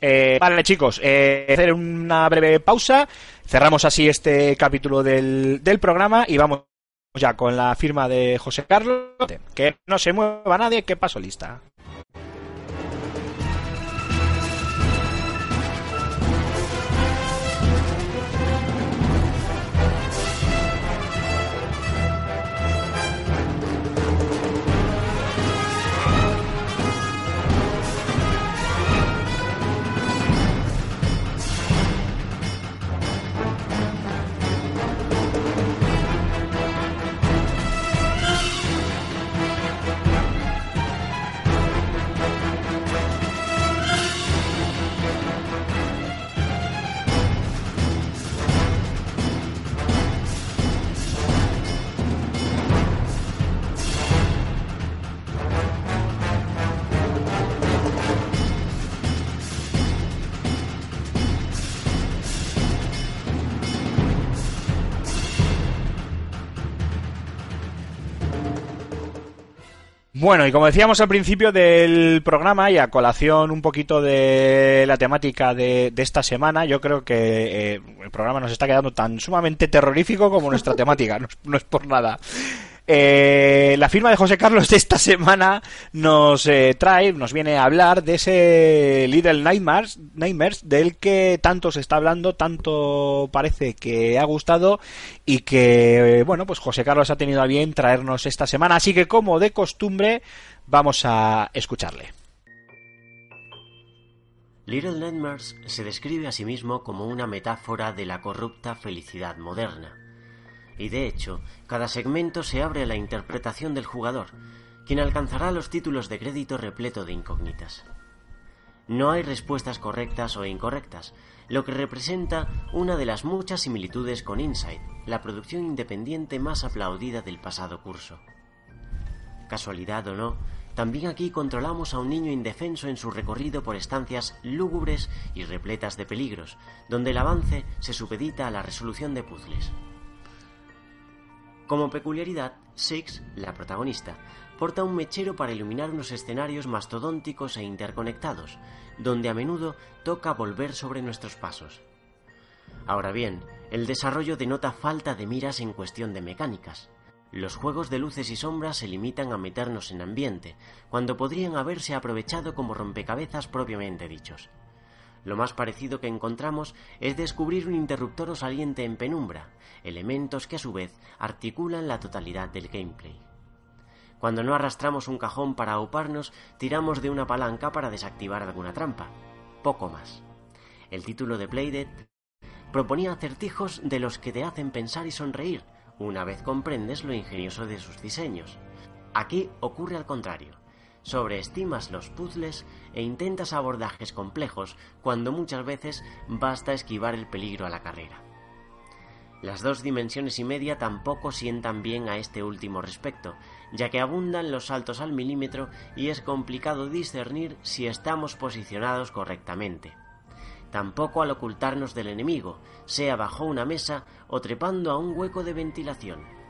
Eh, vale, chicos, eh, hacer una breve pausa. Cerramos así este capítulo del, del programa y vamos ya con la firma de José Carlos. Que no se mueva nadie, que paso lista. Bueno, y como decíamos al principio del programa y a colación un poquito de la temática de, esta semana, yo creo que eh, el programa nos está quedando tan sumamente terrorífico como nuestra temática, no, no es por nada. Eh, la firma de José Carlos de esta semana nos eh, trae, nos viene a hablar de ese Little Nightmares, Nightmares del que tanto se está hablando, tanto parece que ha gustado y que, eh, bueno, pues José Carlos ha tenido a bien traernos esta semana. Así que, como de costumbre, vamos a escucharle. Little Nightmares se describe a sí mismo como una metáfora de la corrupta felicidad moderna. Y de hecho, cada segmento se abre a la interpretación del jugador, quien alcanzará los títulos de crédito repleto de incógnitas. No hay respuestas correctas o incorrectas, lo que representa una de las muchas similitudes con Inside, la producción independiente más aplaudida del pasado curso. Casualidad o no, también aquí controlamos a un niño indefenso en su recorrido por estancias lúgubres y repletas de peligros, donde el avance se supedita a la resolución de puzzles. Como peculiaridad, Six, la protagonista, porta un mechero para iluminar unos escenarios mastodónticos e interconectados, donde a menudo toca volver sobre nuestros pasos. Ahora bien, el desarrollo denota falta de miras en cuestión de mecánicas. Los juegos de luces y sombras se limitan a meternos en ambiente, cuando podrían haberse aprovechado como rompecabezas propiamente dichos. Lo más parecido que encontramos es descubrir un interruptor o saliente en penumbra, elementos que a su vez articulan la totalidad del gameplay. Cuando no arrastramos un cajón para auparnos, tiramos de una palanca para desactivar alguna trampa. Poco más. El título de Playdead proponía acertijos de los que te hacen pensar y sonreír, una vez comprendes lo ingenioso de sus diseños. Aquí ocurre al contrario. Sobreestimas los puzzles e intentas abordajes complejos cuando muchas veces basta esquivar el peligro a la carrera. Las dos dimensiones y media tampoco sientan bien a este último respecto, ya que abundan los saltos al milímetro y es complicado discernir si estamos posicionados correctamente. Tampoco al ocultarnos del enemigo, sea bajo una mesa o trepando a un hueco de ventilación.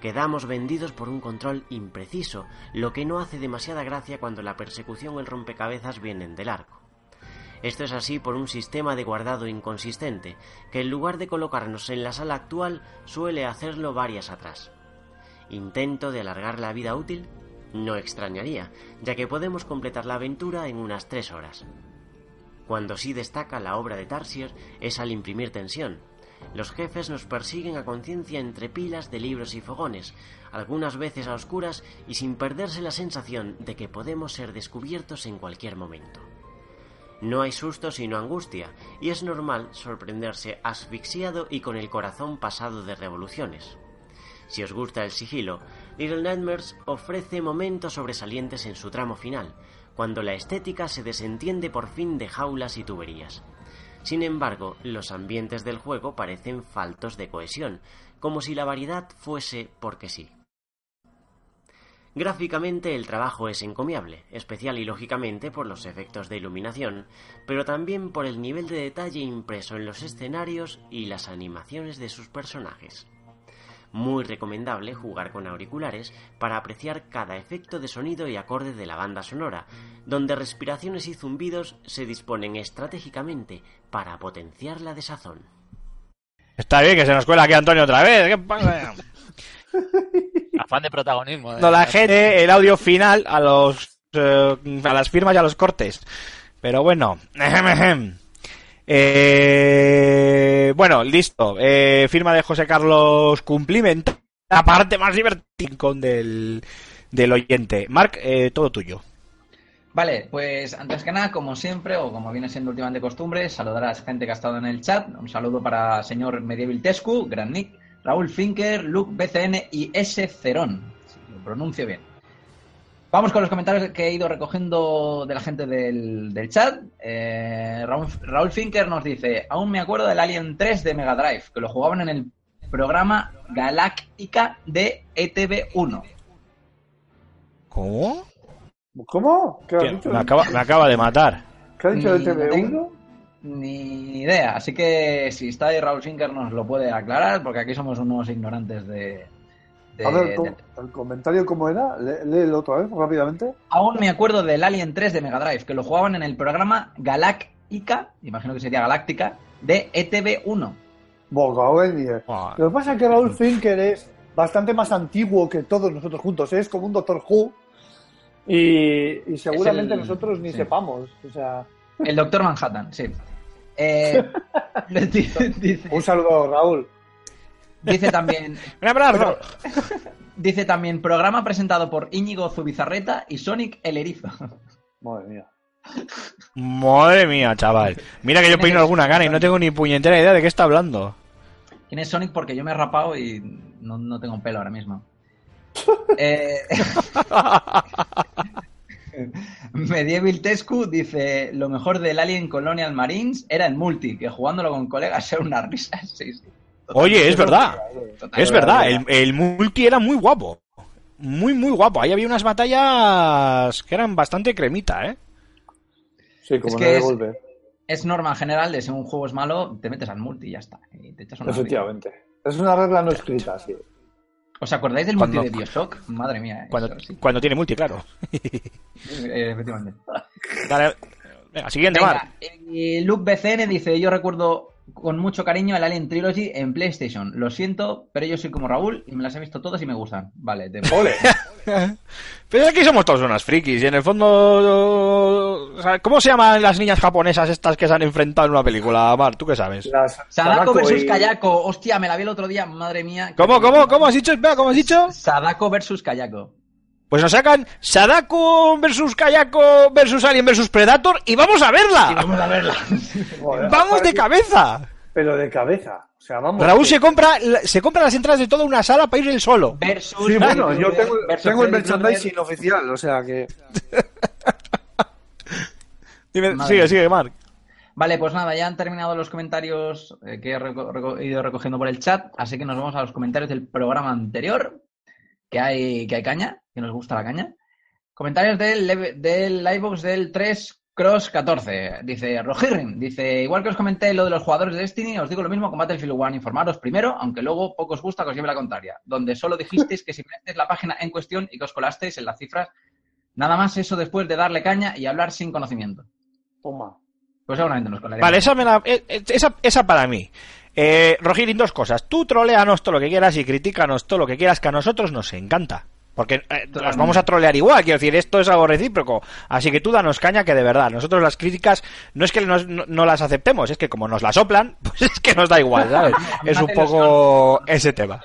Quedamos vendidos por un control impreciso, lo que no hace demasiada gracia cuando la persecución o el rompecabezas vienen del arco. Esto es así por un sistema de guardado inconsistente, que en lugar de colocarnos en la sala actual suele hacerlo varias atrás. ¿Intento de alargar la vida útil? No extrañaría, ya que podemos completar la aventura en unas tres horas. Cuando sí destaca la obra de Tarsier es al imprimir tensión. Los jefes nos persiguen a conciencia entre pilas de libros y fogones, algunas veces a oscuras y sin perderse la sensación de que podemos ser descubiertos en cualquier momento. No hay susto sino angustia, y es normal sorprenderse asfixiado y con el corazón pasado de revoluciones. Si os gusta el sigilo, Little Nightmares ofrece momentos sobresalientes en su tramo final, cuando la estética se desentiende por fin de jaulas y tuberías. Sin embargo, los ambientes del juego parecen faltos de cohesión, como si la variedad fuese porque sí. Gráficamente el trabajo es encomiable, especial y lógicamente por los efectos de iluminación, pero también por el nivel de detalle impreso en los escenarios y las animaciones de sus personajes. Muy recomendable jugar con auriculares para apreciar cada efecto de sonido y acorde de la banda sonora, donde respiraciones y zumbidos se disponen estratégicamente para potenciar la desazón. Está bien que se nos cuela aquí Antonio otra vez. ¿Qué pasa? Afán de protagonismo. ¿eh? No, la gente, el audio final a los eh, a las firmas y a los cortes. Pero bueno. Eh, bueno, listo. Eh, firma de José Carlos Cumpliment. La parte más divertida del, del oyente. Marc, eh, todo tuyo. Vale, pues antes que nada, como siempre, o como viene siendo últimamente costumbre, saludar a la gente que ha estado en el chat. Un saludo para señor Medieval Tescu, Gran Nick, Raúl Finker, Luke BCN y S. Cerón. Si lo pronuncio bien. Vamos con los comentarios que he ido recogiendo de la gente del, del chat. Eh, Raúl, Raúl Finker nos dice: Aún me acuerdo del Alien 3 de Mega Drive, que lo jugaban en el programa Galáctica de E ETV1. ¿Cómo? ¿Cómo? ¿Qué has dicho? Me acaba, me acaba de matar. ¿Qué ha dicho el Ni- no TV1? tengo Ni idea. Así que si está ahí Raúl Finker nos lo puede aclarar, porque aquí somos unos ignorantes de. De- A ver, de- ¿cómo- ¿el comentario cómo era? Lé- Léelo otra vez, rápidamente. Aún me acuerdo del Alien 3 de Mega Drive, que lo jugaban en el programa Galáctica, imagino que sería Galáctica, de E ETV1. Bocao en diez. Buah. Lo que pasa es que Raúl Finker es bastante más antiguo que todos nosotros juntos. Es como un Doctor Who. Y, y seguramente el- nosotros ni sí. sepamos. O sea, El Doctor Manhattan, sí. Eh, dice, dice- un saludo, Raúl. Dice también Un abrazo. Dice también programa presentado por Íñigo Zubizarreta y Sonic el Erizo. Madre mía. Madre mía, chaval. Mira que yo peino alguna gana y no tengo ni puñetera idea de qué está hablando. ¿Quién es Sonic? Porque yo me he rapado y no, no tengo pelo ahora mismo. Eh, Medieval Tescu dice: Lo mejor del Alien Colonial Marines era el multi, que jugándolo con colegas era una risa. Sí, sí. Oye, es verdad. Es verdad, el, el multi era muy guapo. Muy, muy guapo. Ahí había unas batallas que eran bastante cremita, ¿eh? Sí, como Es no que es- norma general de si un juego es malo, te metes al multi y ya está. Y te echas una risa. Efectivamente. Es una regla no escrita, sí. ¿Os acordáis del Cuando- multi de Bioshock? Madre mía. eso Cuando, sí. cuando tiene multi, claro. Eh, efectivamente. Dale, venga, siguiente, Mar. Venga, eh, Luke BCN dice, yo recuerdo con mucho cariño el Alien Trilogy en PlayStation. Lo siento, pero yo soy como Raúl y me las he visto todas y me gustan. Vale, te... Ole. Pero aquí somos todos unas frikis y en el fondo... o sea, ¿Cómo se llaman las niñas japonesas estas que se han enfrentado en una película, Mar? ¿Tú qué sabes? Las Sadako Sadako versus y- Kayako. Hostia, me la vi el otro día, madre mía. ¿Cómo, cómo, cómo has dicho? Espera, ¿cómo has dicho? Sadako versus Kayako. Pues nos sacan Sadako versus Kayako versus Alien versus Predator y vamos a verla. Vamos a verla. Joder, ¡Vamos de cabeza! Pero de cabeza. O sea, vamos. Raúl que- se compra, se compra las entradas de toda una sala para ir él solo. Versus... Sí, bueno, yo tengo, versus tengo el merchandising oficial, o sea que. Dime, sigue, sigue, Marc. Vale, pues nada, ya han terminado los comentarios eh, que he reco- reco- ido recogiendo por el chat, así que nos vamos a los comentarios del programa anterior, que hay, que hay caña, que nos gusta la caña. Comentarios del, del livebox del 3 Cross 14. Dice Rojirrim, dice, igual que os comenté lo de los jugadores de Destiny, os digo lo mismo con Battlefield 1, informaros primero, aunque luego poco os gusta que os lleve la contraria, donde solo dijisteis que si metéis la página en cuestión y que os colasteis en las cifras, nada más eso después de darle caña y hablar sin conocimiento. Toma. Pues seguramente nos colaremos. Vale, esa, me la- eh, eh, esa, esa para mí. Eh, dos cosas. Tú troleanos todo lo que quieras y critícanos todo lo que quieras, que a nosotros nos encanta. Porque eh, nos vamos a trolear igual, quiero decir, esto es algo recíproco. Así que tú danos caña que de verdad, nosotros las críticas no es que nos- no, no las aceptemos, es que como nos las soplan, pues es que nos da igual, ¿sabes? es un poco ese tema.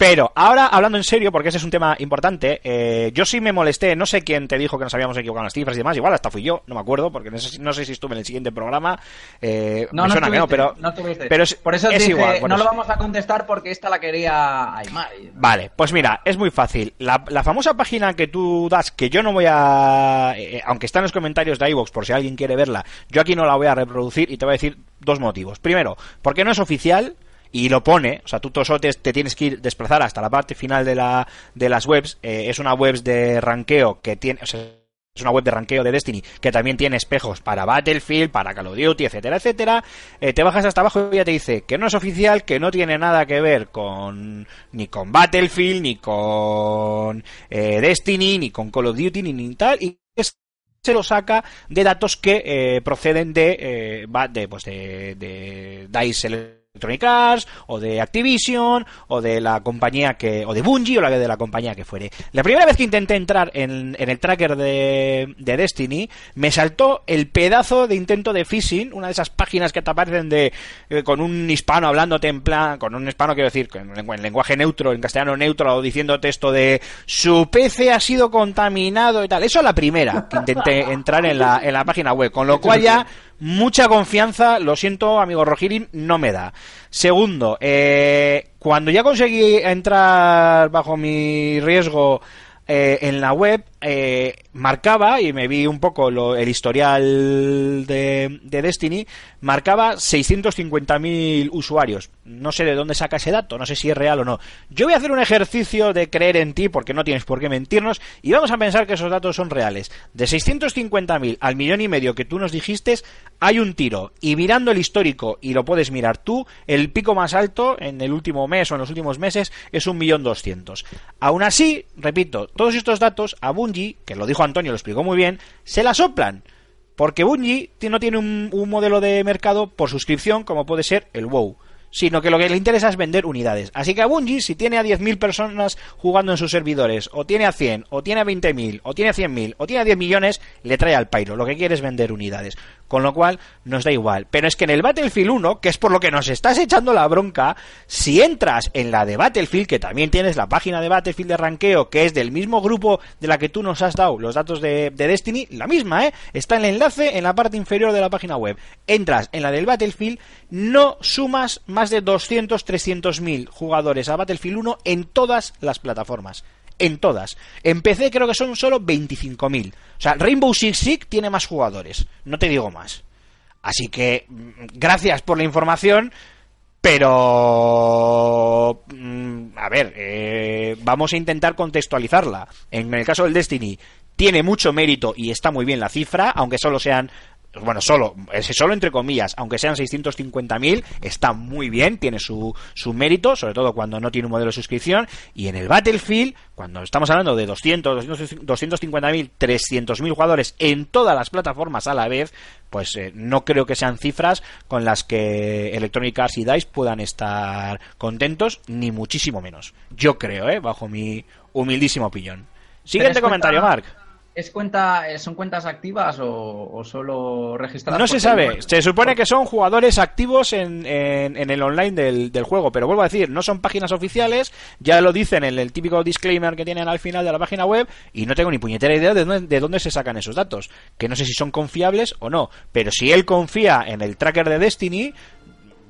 Pero ahora, hablando en serio, porque ese es un tema importante, eh, yo sí me molesté, no sé quién te dijo que nos habíamos equivocado en las cifras y demás, igual hasta fui yo, no me acuerdo, porque no sé, si- no sé si estuve en el siguiente programa, eh, No, me no suena que no, pero... no pero es- Por eso es igual, por no eso. lo vamos a contestar porque esta la quería Aymar. Vale, pues mira, es muy fácil. La, la famosa página que tú das, que yo no voy a... eh, aunque está en los comentarios de iVoox, por si alguien quiere verla, yo aquí no la voy a reproducir y te voy a decir dos motivos. Primero, porque no es oficial y lo pone, o sea, tú solo te, tienes que ir desplazar hasta la parte final de, la, de las webs, eh, es una webs de ranqueo que tiene, o sea, es una web de ranqueo de Destiny que también tiene espejos para Battlefield, para Call of Duty, etcétera, etcétera. Eh, te bajas hasta abajo y ya te dice que no es oficial, que no tiene nada que ver con ni con Battlefield, ni con eh, Destiny, ni con Call of Duty, ni, tal, y se lo saca de datos que eh, proceden de, eh, de, pues de, de DICE Electronic Arts o de Activision o de la compañía que o de Bungie o la de la compañía que fuere. La primera vez que intenté entrar en, en el tracker de, de Destiny me saltó el pedazo de intento de phishing, una de esas páginas que te aparecen de eh, con un hispano hablándote en plan, con un hispano quiero decir, en, lengu- en lenguaje neutro, en castellano neutro, o diciéndote esto de su PC ha sido contaminado y tal. Eso es la primera que intenté entrar en la, en la página web, con lo cual ya mucha confianza, lo siento, amigo Rogirin, no me da. Segundo, eh, cuando ya conseguí entrar bajo mi riesgo eh, en la web, eh, marcaba, y me vi un poco lo- el historial de, de Destiny, marcaba 650.000 usuarios. No sé de dónde saca ese dato, no sé si es real o no. Yo voy a hacer un ejercicio de creer en ti, porque no tienes por qué mentirnos, y vamos a pensar que esos datos son reales. De 650.000 al millón y medio que tú nos dijiste, hay un tiro. Y mirando el histórico, y lo puedes mirar tú, el pico más alto en el último mes o en los últimos meses es un millón doscientos. Aún así, repito, todos estos datos a Bungie, que lo dijo Antonio, lo explicó muy bien, se la soplan. Porque Bungie no tiene un modelo de mercado por suscripción como puede ser el WoW, sino que lo que le interesa es vender unidades. Así que a Bungie, si tiene a 10.000 personas jugando en sus servidores, o tiene a 100, o tiene a 20.000, o tiene a 100.000, o tiene a 10 millones, le trae al pairo. Lo que quiere es vender unidades. Con lo cual, nos da igual. Pero es que en el Battlefield 1, que es por lo que nos estás echando la bronca, si entras en la de Battlefield, que también tienes la página de Battlefield de ranqueo, que es del mismo grupo de la que tú nos has dado los datos de, de Destiny, la misma, ¿eh? Está el enlace en la parte inferior de la página web. Entras en la del Battlefield, no sumas más de 200, 300 mil jugadores a Battlefield 1 en todas las plataformas. En todas. En PC creo que son solo 25.000. O sea, Rainbow Six Siege tiene más jugadores. No te digo más. Así que, mm, gracias por la información, pero... mm, A ver, eh, vamos a intentar contextualizarla. En el caso del Destiny, tiene mucho mérito y está muy bien la cifra, aunque solo sean bueno, solo, es solo entre comillas, aunque sean 650.000, está muy bien, tiene su, su mérito, sobre todo cuando no tiene un modelo de suscripción. Y en el Battlefield, cuando estamos hablando de 200, 200 250.000, 300.000 jugadores en todas las plataformas a la vez, pues eh, no creo que sean cifras con las que Electronic Arts y DICE puedan estar contentos, ni muchísimo menos. Yo creo, ¿eh? Bajo mi humildísimo opinión. Siguiente comentario, Mark. ¿Es cuenta, ¿Son cuentas activas o, o solo registradas? No se sabe. Se supone que son jugadores activos en, en- en el online del, del juego, pero vuelvo a decir, no son páginas oficiales, ya lo dicen en el típico disclaimer que tienen al final de la página web y no tengo ni puñetera idea de dónde, de dónde se sacan esos datos, que no sé si son confiables o no, pero si él confía en el tracker de Destiny,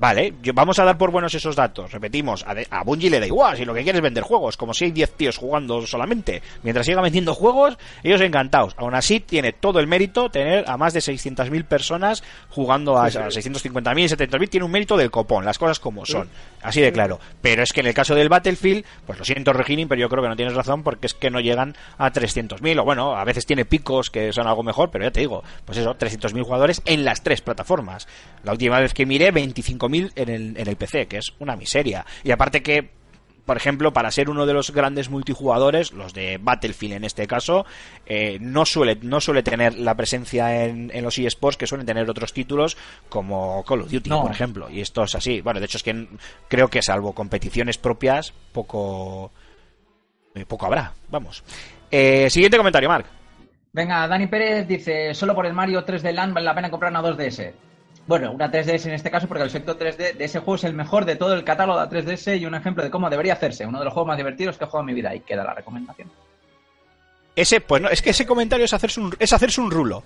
Vale, yo- vamos a dar por buenos esos datos. Repetimos, a, de- a Bungie le da igual, si lo que quiere es vender juegos, como si hay 10 tíos jugando solamente. Mientras siga vendiendo juegos, ellos encantados. Aún así, tiene todo el mérito tener a más de 600.000 personas jugando a, a 650.000, 70.000, tiene un mérito del copón, las cosas como son. Así de claro. Pero es que en el caso del Battlefield, pues lo siento, Regini, pero yo creo que no tienes razón porque es que no llegan a 300.000, o bueno, a veces tiene picos que son algo mejor, pero ya te digo, pues eso, 300.000 jugadores en las tres plataformas. La última vez que miré, 25.000 en el, en el PC, que es una miseria. Y aparte que por ejemplo, para ser uno de los grandes multijugadores, los de Battlefield en este caso, eh, no, suele, no suele tener la presencia en, en los eSports que suelen tener otros títulos como Call of Duty, No. por ejemplo. Y esto es así. Bueno, de hecho es que creo que salvo competiciones propias, poco, eh, poco habrá. Vamos. Eh, siguiente comentario, Mark. Venga, Dani Pérez dice, solo por el Mario 3D Land vale la pena comprar una 2DS. Bueno, una 3DS en este caso porque el efecto 3D de ese juego es el mejor de todo el catálogo de 3DS y un ejemplo de cómo debería hacerse. Uno de los juegos más divertidos que he jugado en mi vida y queda la recomendación. Ese, pues no, es que ese comentario es hacerse un, es hacerse un rulo.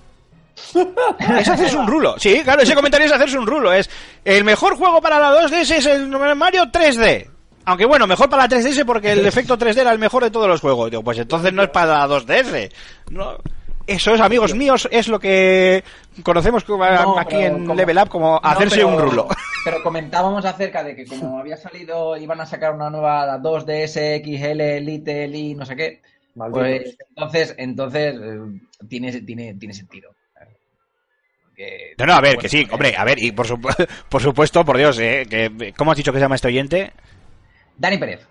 Es hacerse un rulo. Sí, claro, ese comentario es hacerse un rulo. Es el mejor juego para la 2DS es el Mario 3D. Aunque bueno, mejor para la 3DS porque el efecto 3D era el mejor de todos los juegos. Digo, pues entonces no es para la 2DS. No. Eso es, amigos míos, es lo que conocemos No, aquí pero en como- Level Up como No, hacerse pero- un rulo. Pero comentábamos acerca de que como había salido, iban a sacar una nueva 2DS, XL, Elite, Li, no sé qué. Pues entonces, entonces eh, tiene, tiene, tiene sentido. No, no, a ver, bueno, que sí, eh, hombre, a ver, y por, supu- por supuesto, por Dios, eh, que, ¿cómo has dicho que se llama este oyente? Dani Pérez.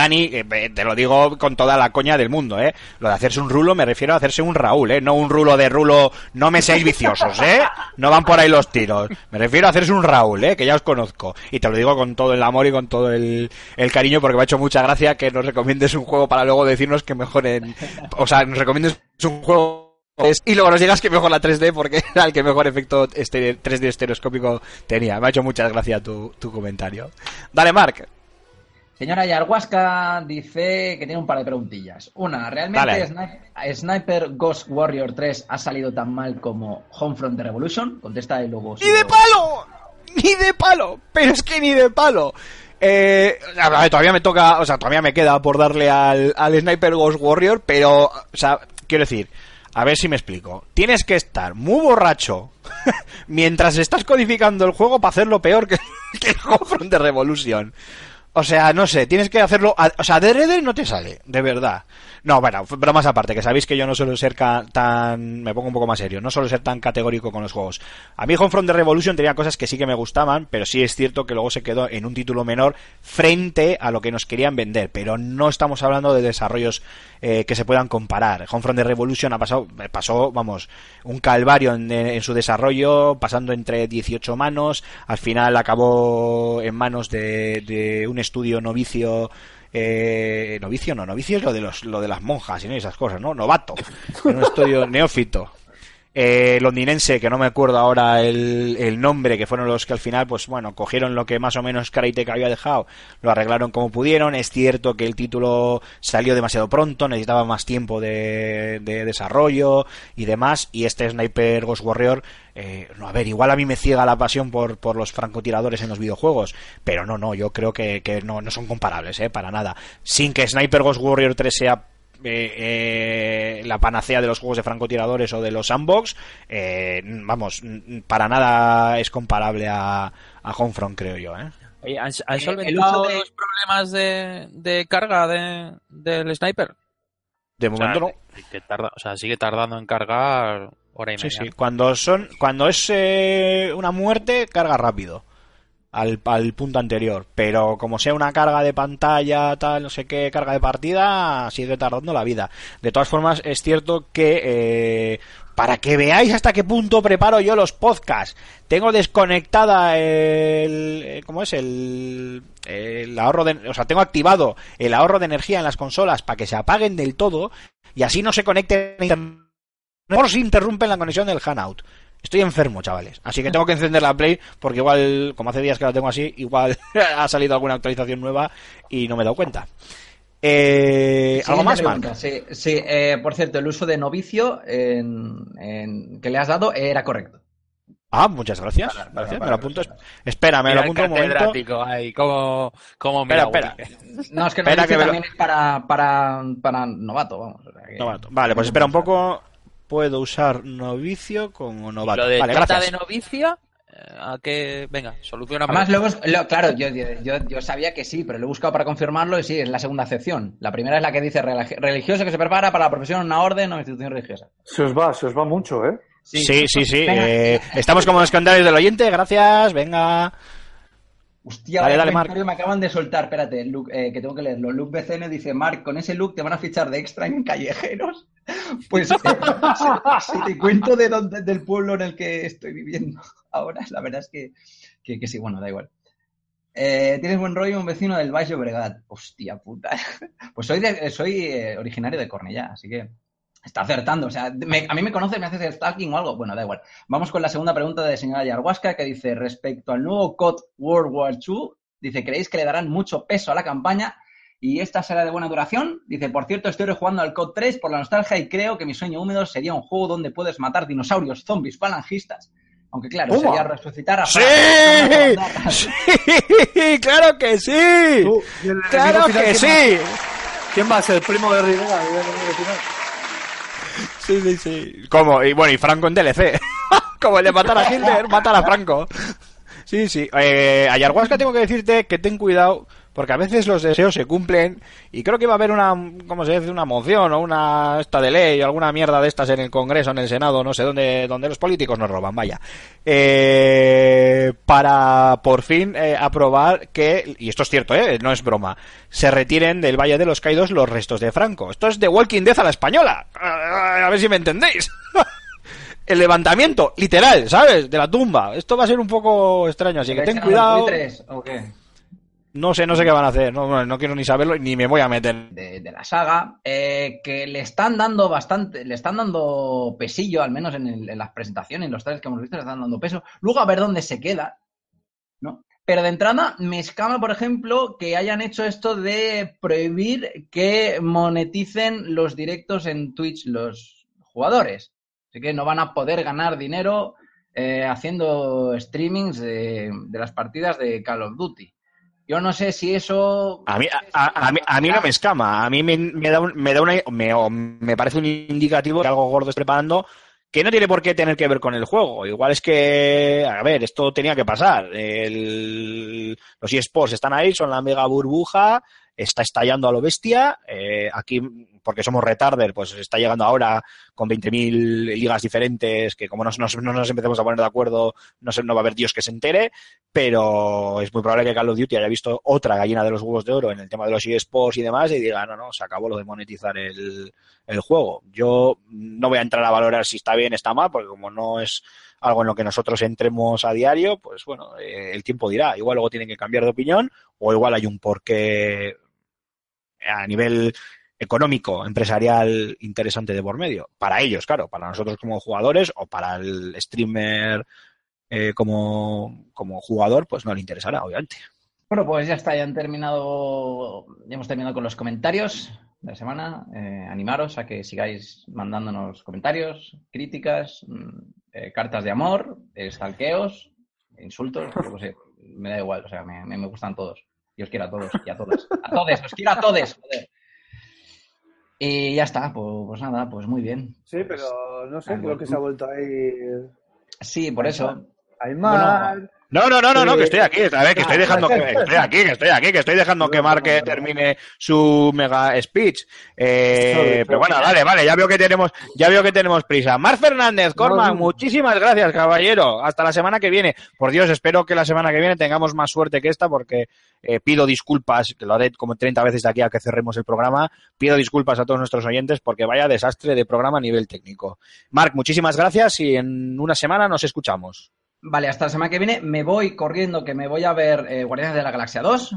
Dani, eh, te lo digo con toda la coña del mundo, ¿eh? Lo de hacerse un rulo me refiero a hacerse un Raúl, ¿eh? No un rulo de rulo, no me seáis viciosos, ¿eh? No van por ahí los tiros. Me refiero a hacerse un Raúl, ¿eh? Que ya os conozco. Y te lo digo con todo el amor y con todo el, el cariño porque me ha hecho mucha gracia que nos recomiendes un juego para luego decirnos que mejoren... O sea, nos recomiendes un juego y luego nos digas que mejor la 3D porque era el que mejor efecto este 3D estereoscópico tenía. Me ha hecho muchas gracias tu, tu comentario. Dale, Mark. Señora Yarhuasca dice que tiene un par de preguntillas. Una, ¿realmente Sniper Ghost Warrior 3 ha salido tan mal como Homefront The Revolution? Contesta y luego... ¡Ni de palo! ¡Ni de palo! Pero es que ni de palo. Eh, todavía me toca, o sea, todavía me queda por darle al, al Sniper Ghost Warrior, pero, o sea, quiero decir, a ver si me explico. Tienes que estar muy borracho mientras estás codificando el juego para hacerlo peor que, que el Homefront de Revolution. O sea, no sé, tienes que hacerlo. a- o sea, de Red no te sale, de verdad. No, bueno, bromas aparte, que sabéis que yo no suelo ser tan. Me pongo un poco más serio, no suelo ser tan categórico con los juegos. A mí, Homefront de Revolution tenía cosas que sí que me gustaban, pero sí es cierto que luego se quedó en un título menor frente a lo que nos querían vender. Pero no estamos hablando de desarrollos eh, que se puedan comparar. Homefront de Revolution ha pasado, eh, pasó, vamos, un calvario en, en su desarrollo, pasando entre 18 manos. Al final acabó en manos de, de un estudio novicio. Eh, novicio no, novicio es lo de los lo de las monjas y ¿no? esas cosas, ¿no? Novato. En un estudio neófito. Eh, londinense, que no me acuerdo ahora el, el nombre, que fueron los que al final, pues bueno, cogieron lo que más o menos Crytek había dejado, lo arreglaron como pudieron. Es cierto que el título salió demasiado pronto, necesitaba más tiempo de, de desarrollo y demás. Y este Sniper Ghost Warrior, eh, no, a ver, igual a mí me ciega la pasión por, por los francotiradores en los videojuegos, pero no, no, yo creo que, que no, no son comparables, eh, para nada. Sin que Sniper Ghost Warrior 3 sea eh, eh, la panacea de los juegos de francotiradores o de los sandbox, eh, vamos, para nada es comparable a, a Homefront, creo yo. ¿eh? Oye, ¿han, han el solventado de- los problemas de, de carga de, del sniper? De O sea, momento no. que- que tarda, o sea, sigue tardando en cargar hora y Sí, media. sí. Cuando son, cuando es eh, una muerte, carga rápido. Al, al punto anterior. Pero como sea una carga de pantalla, tal, no sé qué, carga de partida, sigue tardando la vida. De todas formas, es cierto que eh, para que veáis hasta qué punto preparo yo los podcasts, tengo desconectada el, eh, ¿cómo es? El, el ahorro de, o sea, tengo activado el ahorro de energía en las consolas para que se apaguen del todo y así no se conecten a internet por si interrumpen la conexión del Hanout. Estoy enfermo, chavales. Así que tengo que encender la Play porque igual, como hace días que la tengo así, igual ha salido alguna actualización nueva y no me he dado cuenta. Eh, ¿Algo más. Marc? Sí, sí, eh, por cierto, el uso de novicio en, en- que le has dado era correcto. Ah, muchas gracias. Para, para, Gracias, para, me lo apunto. Espera, me lo apunto un momento. ahí, como, como Espera, espera. No, es que Espera novicio que lo- también es para, para, para novato, vamos. o sea que- Novato. Vale, pues espera un poco. Puedo usar novicio como novato. Lo de Vale, trata gracias. de novicia, eh, a que, venga, soluciona Además, luego, lo- claro, yo, yo, yo sabía que sí, pero lo he buscado para confirmarlo y sí, es la segunda acepción. La primera es la que dice religi- religioso que se prepara para la profesión, una orden o institución religiosa. Se os va, se os va mucho, ¿eh? Sí, sí, sí. Eh, estamos como los comentarios del oyente. Gracias, venga. Hostia, Dale, dale, comentario me acaban de soltar. Espérate, Luke, eh, que tengo que leerlo. Luke BCN dice: Mark, con ese look te van a fichar de extra en callejeros. Pues eh, si, te cuento de dónde, del pueblo en el que estoy viviendo ahora, la verdad es que, que, que sí, bueno, da igual. Eh, Tienes buen rollo, un vecino del Valle Obregat. Hostia puta. Pues soy, de- soy eh, originario de Cornellá, así que está acertando. O sea, me- a mí me conoces, me haces el stalking o algo. Bueno, da igual. Vamos con la segunda pregunta de señora Yarhuasca que dice, respecto al nuevo COD World War II, dice, ¿creéis que le darán mucho peso a la campaña? Y esta será de buena duración. Dice, por cierto, estoy rejugando al COD 3 por la nostalgia y creo que mi sueño húmedo sería un juego donde puedes matar dinosaurios, zombies, falangistas. Aunque claro, sería resucitar a ¡Sí! ¡Sí! ¡Claro que sí! Tú, ¿y el ¡Claro final que quién sí! va- ¿Quién va a ser? ¿El primo de Rivera? ¿El enemigo final? Sí, sí, sí. Como, y bueno, y Franco en DLC. Como el de matar a Hitler, matar a Franco. Sí, sí. Eh, Ayahuasca tengo que decirte que ten cuidado, porque a veces los deseos se cumplen y creo que va a haber una, ¿cómo se dice? Una moción o una esta de ley o alguna mierda de estas en el Congreso, en el Senado, no sé dónde, donde los políticos nos roban, vaya. Eh, para por fin eh, aprobar que, y esto es cierto, eh, no es broma, se retiren del Valle de los Caídos los restos de Franco. Esto es de Walking Dead a la española. A ver si me entendéis. el levantamiento, literal, ¿sabes? De la tumba. Esto va a ser un poco extraño, así que ten cuidado. ¿O qué? No sé, no sé qué van a hacer. No, quiero ni saberlo ni me voy a meter. de, de la saga, eh, que le están dando bastante, le están dando pesillo, al menos en, el- en las presentaciones, en los trailers que hemos visto, le están dando peso. Luego a ver dónde se queda, ¿no? Pero de entrada me escama, por ejemplo, que hayan hecho esto de prohibir que moneticen los directos en Twitch los jugadores. Así que no van a poder ganar dinero eh, haciendo streamings de, de las partidas de Call of Duty. Yo no sé si eso A mí, a, mí, a mí no me escama. A mí me, da, un- me, da una, me, me parece un indicativo que algo gordo esté preparando que no tiene por qué tener que ver con el juego. Igual es que, a ver, esto tenía que pasar. Los eSports están ahí, son la mega burbuja, está estallando a lo bestia. eh, aquí, porque somos retarder, pues está llegando ahora con 20.000 ligas diferentes, que como no, nos- no nos empecemos a poner de acuerdo, no, sé, no va a haber Dios que se entere, pero es muy probable que Call of Duty haya visto otra gallina de los huevos de oro en el tema de los eSports y demás y diga, no, no, se acabó lo de monetizar el, juego. Yo no voy a entrar a valorar si está bien, está mal, porque como no es algo en lo que nosotros entremos a diario, pues bueno, eh, el tiempo dirá. Igual luego tienen que cambiar de opinión o igual hay un porqué a nivel económico, empresarial interesante de por medio. Para ellos, claro, para nosotros como jugadores o para el streamer eh, como, como jugador, pues no le interesará, obviamente. Bueno, pues ya está, ya han terminado, ya hemos terminado con los comentarios de la semana. Eh, animaros a que sigáis mandándonos comentarios, críticas, mm, eh, cartas de amor, stalkeos, insultos, me da igual, o sea, me- me gustan todos. Os quiero a todos y a todas. A todos, os quiero a todos, joder. Y ya está, pues, pues nada, pues muy bien. Sí, pero no sé, creo que se ha vuelto ahí. Sí, por eso. Aymar. No, no, no, no, no, que estoy aquí, a ver, que estoy dejando que, estoy aquí, que estoy aquí, que estoy dejando que Marque termine su mega speech. Eh, pero bueno, vale, vale, ya veo que tenemos, ya veo que tenemos prisa. Mar Fernández, no. muchísimas gracias, caballero. Hasta la semana que viene. Por Dios, espero que la semana que viene tengamos más suerte que esta, porque eh, pido disculpas, que lo haré como 30 veces de aquí a que cerremos el programa. Pido disculpas a todos nuestros oyentes porque vaya desastre de programa a nivel técnico. Marc, muchísimas gracias y en una semana nos escuchamos. Vale, hasta la semana que viene me voy corriendo, que me voy a ver eh, Guardianes de la Galaxia 2,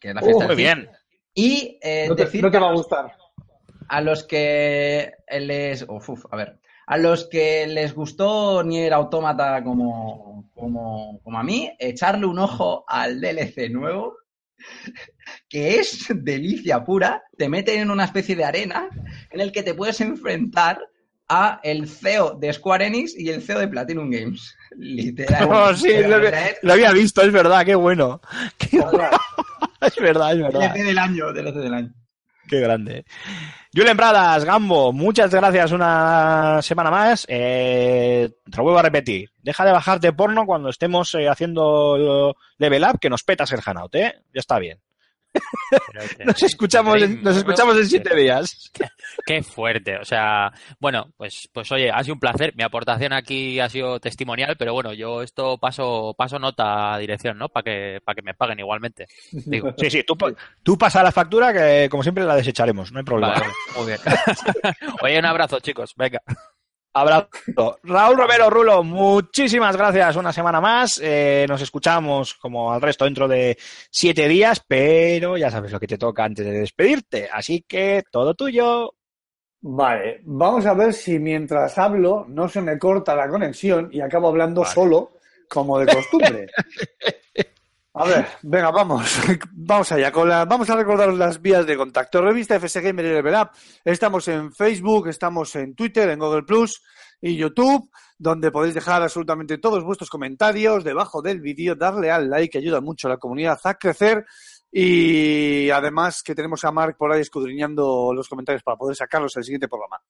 que es la Uh, fiesta del Muy cine. bien. Y eh, No te, decir no te que va a gustar. a los que les. uf, uf, a ver. A los que les gustó Nier Automata como, como, como a mí, echarle un ojo al DLC nuevo, que es delicia pura. Te meten en una especie de arena en el que te puedes enfrentar a el CEO de Square Enix y el CEO de Platinum Games. Literal. Oh, sí, lo, había visto, es verdad, qué bueno. Qué- es verdad, es verdad. DLC del año, DLC del año. Qué grande. Julen Pradas, Gambo, muchas gracias una semana más. Eh, te lo vuelvo a repetir. Deja de bajarte porno cuando estemos eh, haciendo level up, que nos petas el Hanout, ¿eh? Ya está bien. Nos escuchamos en, nos escuchamos en siete días. Qué fuerte, o sea, bueno, pues, pues oye, ha sido un placer. Mi aportación aquí ha sido testimonial, pero bueno, yo esto paso, paso nota a dirección, ¿no? Para que, para que me paguen igualmente. Digo, Sí, sí, tú, tú pasa la factura que como siempre la desecharemos, no hay problema. vale, muy bien. oye, un abrazo, chicos. Venga. Abrazo. Raúl Romero Rulo, muchísimas gracias una semana más. Eh, nos escuchamos como al resto dentro de siete días, pero ya sabes lo que te toca antes de despedirte. Así que todo tuyo. Vale, vamos a ver si mientras hablo no se me corta la conexión y acabo hablando Vale. solo, como de costumbre. A ver, venga, vamos, vamos allá. Con la, vamos a recordar las vías de contacto. Revista FS Gamer y Level Up. Estamos en Facebook, estamos en Twitter, en Google Plus y YouTube, donde podéis dejar absolutamente todos vuestros comentarios debajo del vídeo, darle al like, que ayuda mucho a la comunidad a crecer. Y además que tenemos a Mark por ahí escudriñando los comentarios para poder sacarlos al siguiente programa.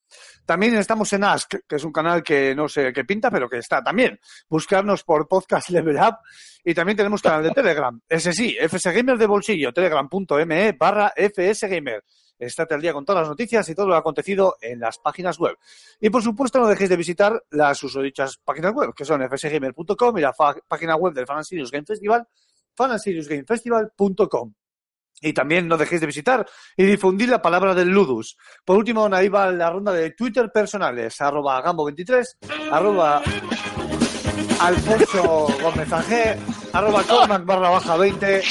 También estamos en Ask, que es un canal que no sé qué pinta, pero que está también. Buscarnos por Podcast Level Up. Y también tenemos canal de Telegram. Ese sí, FS Gamer de bolsillo, telegram.me barra FS Gamer. Estate al día con todas las noticias y todo lo acontecido en las páginas web. Y por supuesto, no dejéis de visitar las susodichas páginas web, que son fsgamer.com y la página web del Fan Game Festival, fanandserious.gamefestival.com. Y también no dejéis de visitar y difundir la palabra del Ludus. Por último, ahí va la ronda de Twitter personales, arroba Gambo23, arroba Alfonso Gómez Angé, arroba Cormac barra baja 20,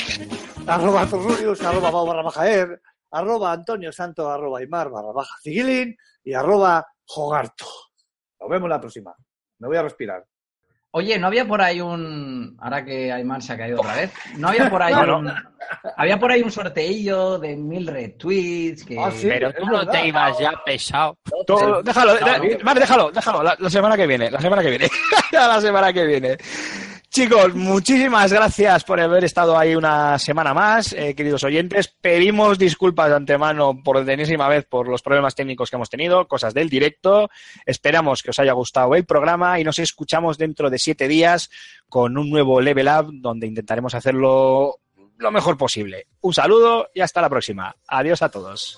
arroba Turrurius, arroba Bau barra baja Er, arroba Antonio Santo, arroba Aymar barra baja y arroba Jogarto. Nos vemos la próxima. Me voy a respirar. Oye, ¿no había por ahí un. Ahora que Aymar se ha caído otra vez. ¿No había por ahí Bueno. un. Había por ahí un sorteillo de mil retweets. Que... Ah, sí. Pero tú no te ibas ya pesado. Todo- déjalo, bien. vale, déjalo, déjalo, la, la semana que viene, la semana que viene, la semana que viene. Chicos, muchísimas gracias por haber estado ahí una semana más, eh, queridos oyentes. Pedimos disculpas de antemano por enésima vez por los problemas técnicos que hemos tenido, cosas del directo. Esperamos que os haya gustado el programa y nos escuchamos dentro de siete días con un nuevo Level Up donde intentaremos hacerlo lo mejor posible. Un saludo y hasta la próxima. Adiós a todos.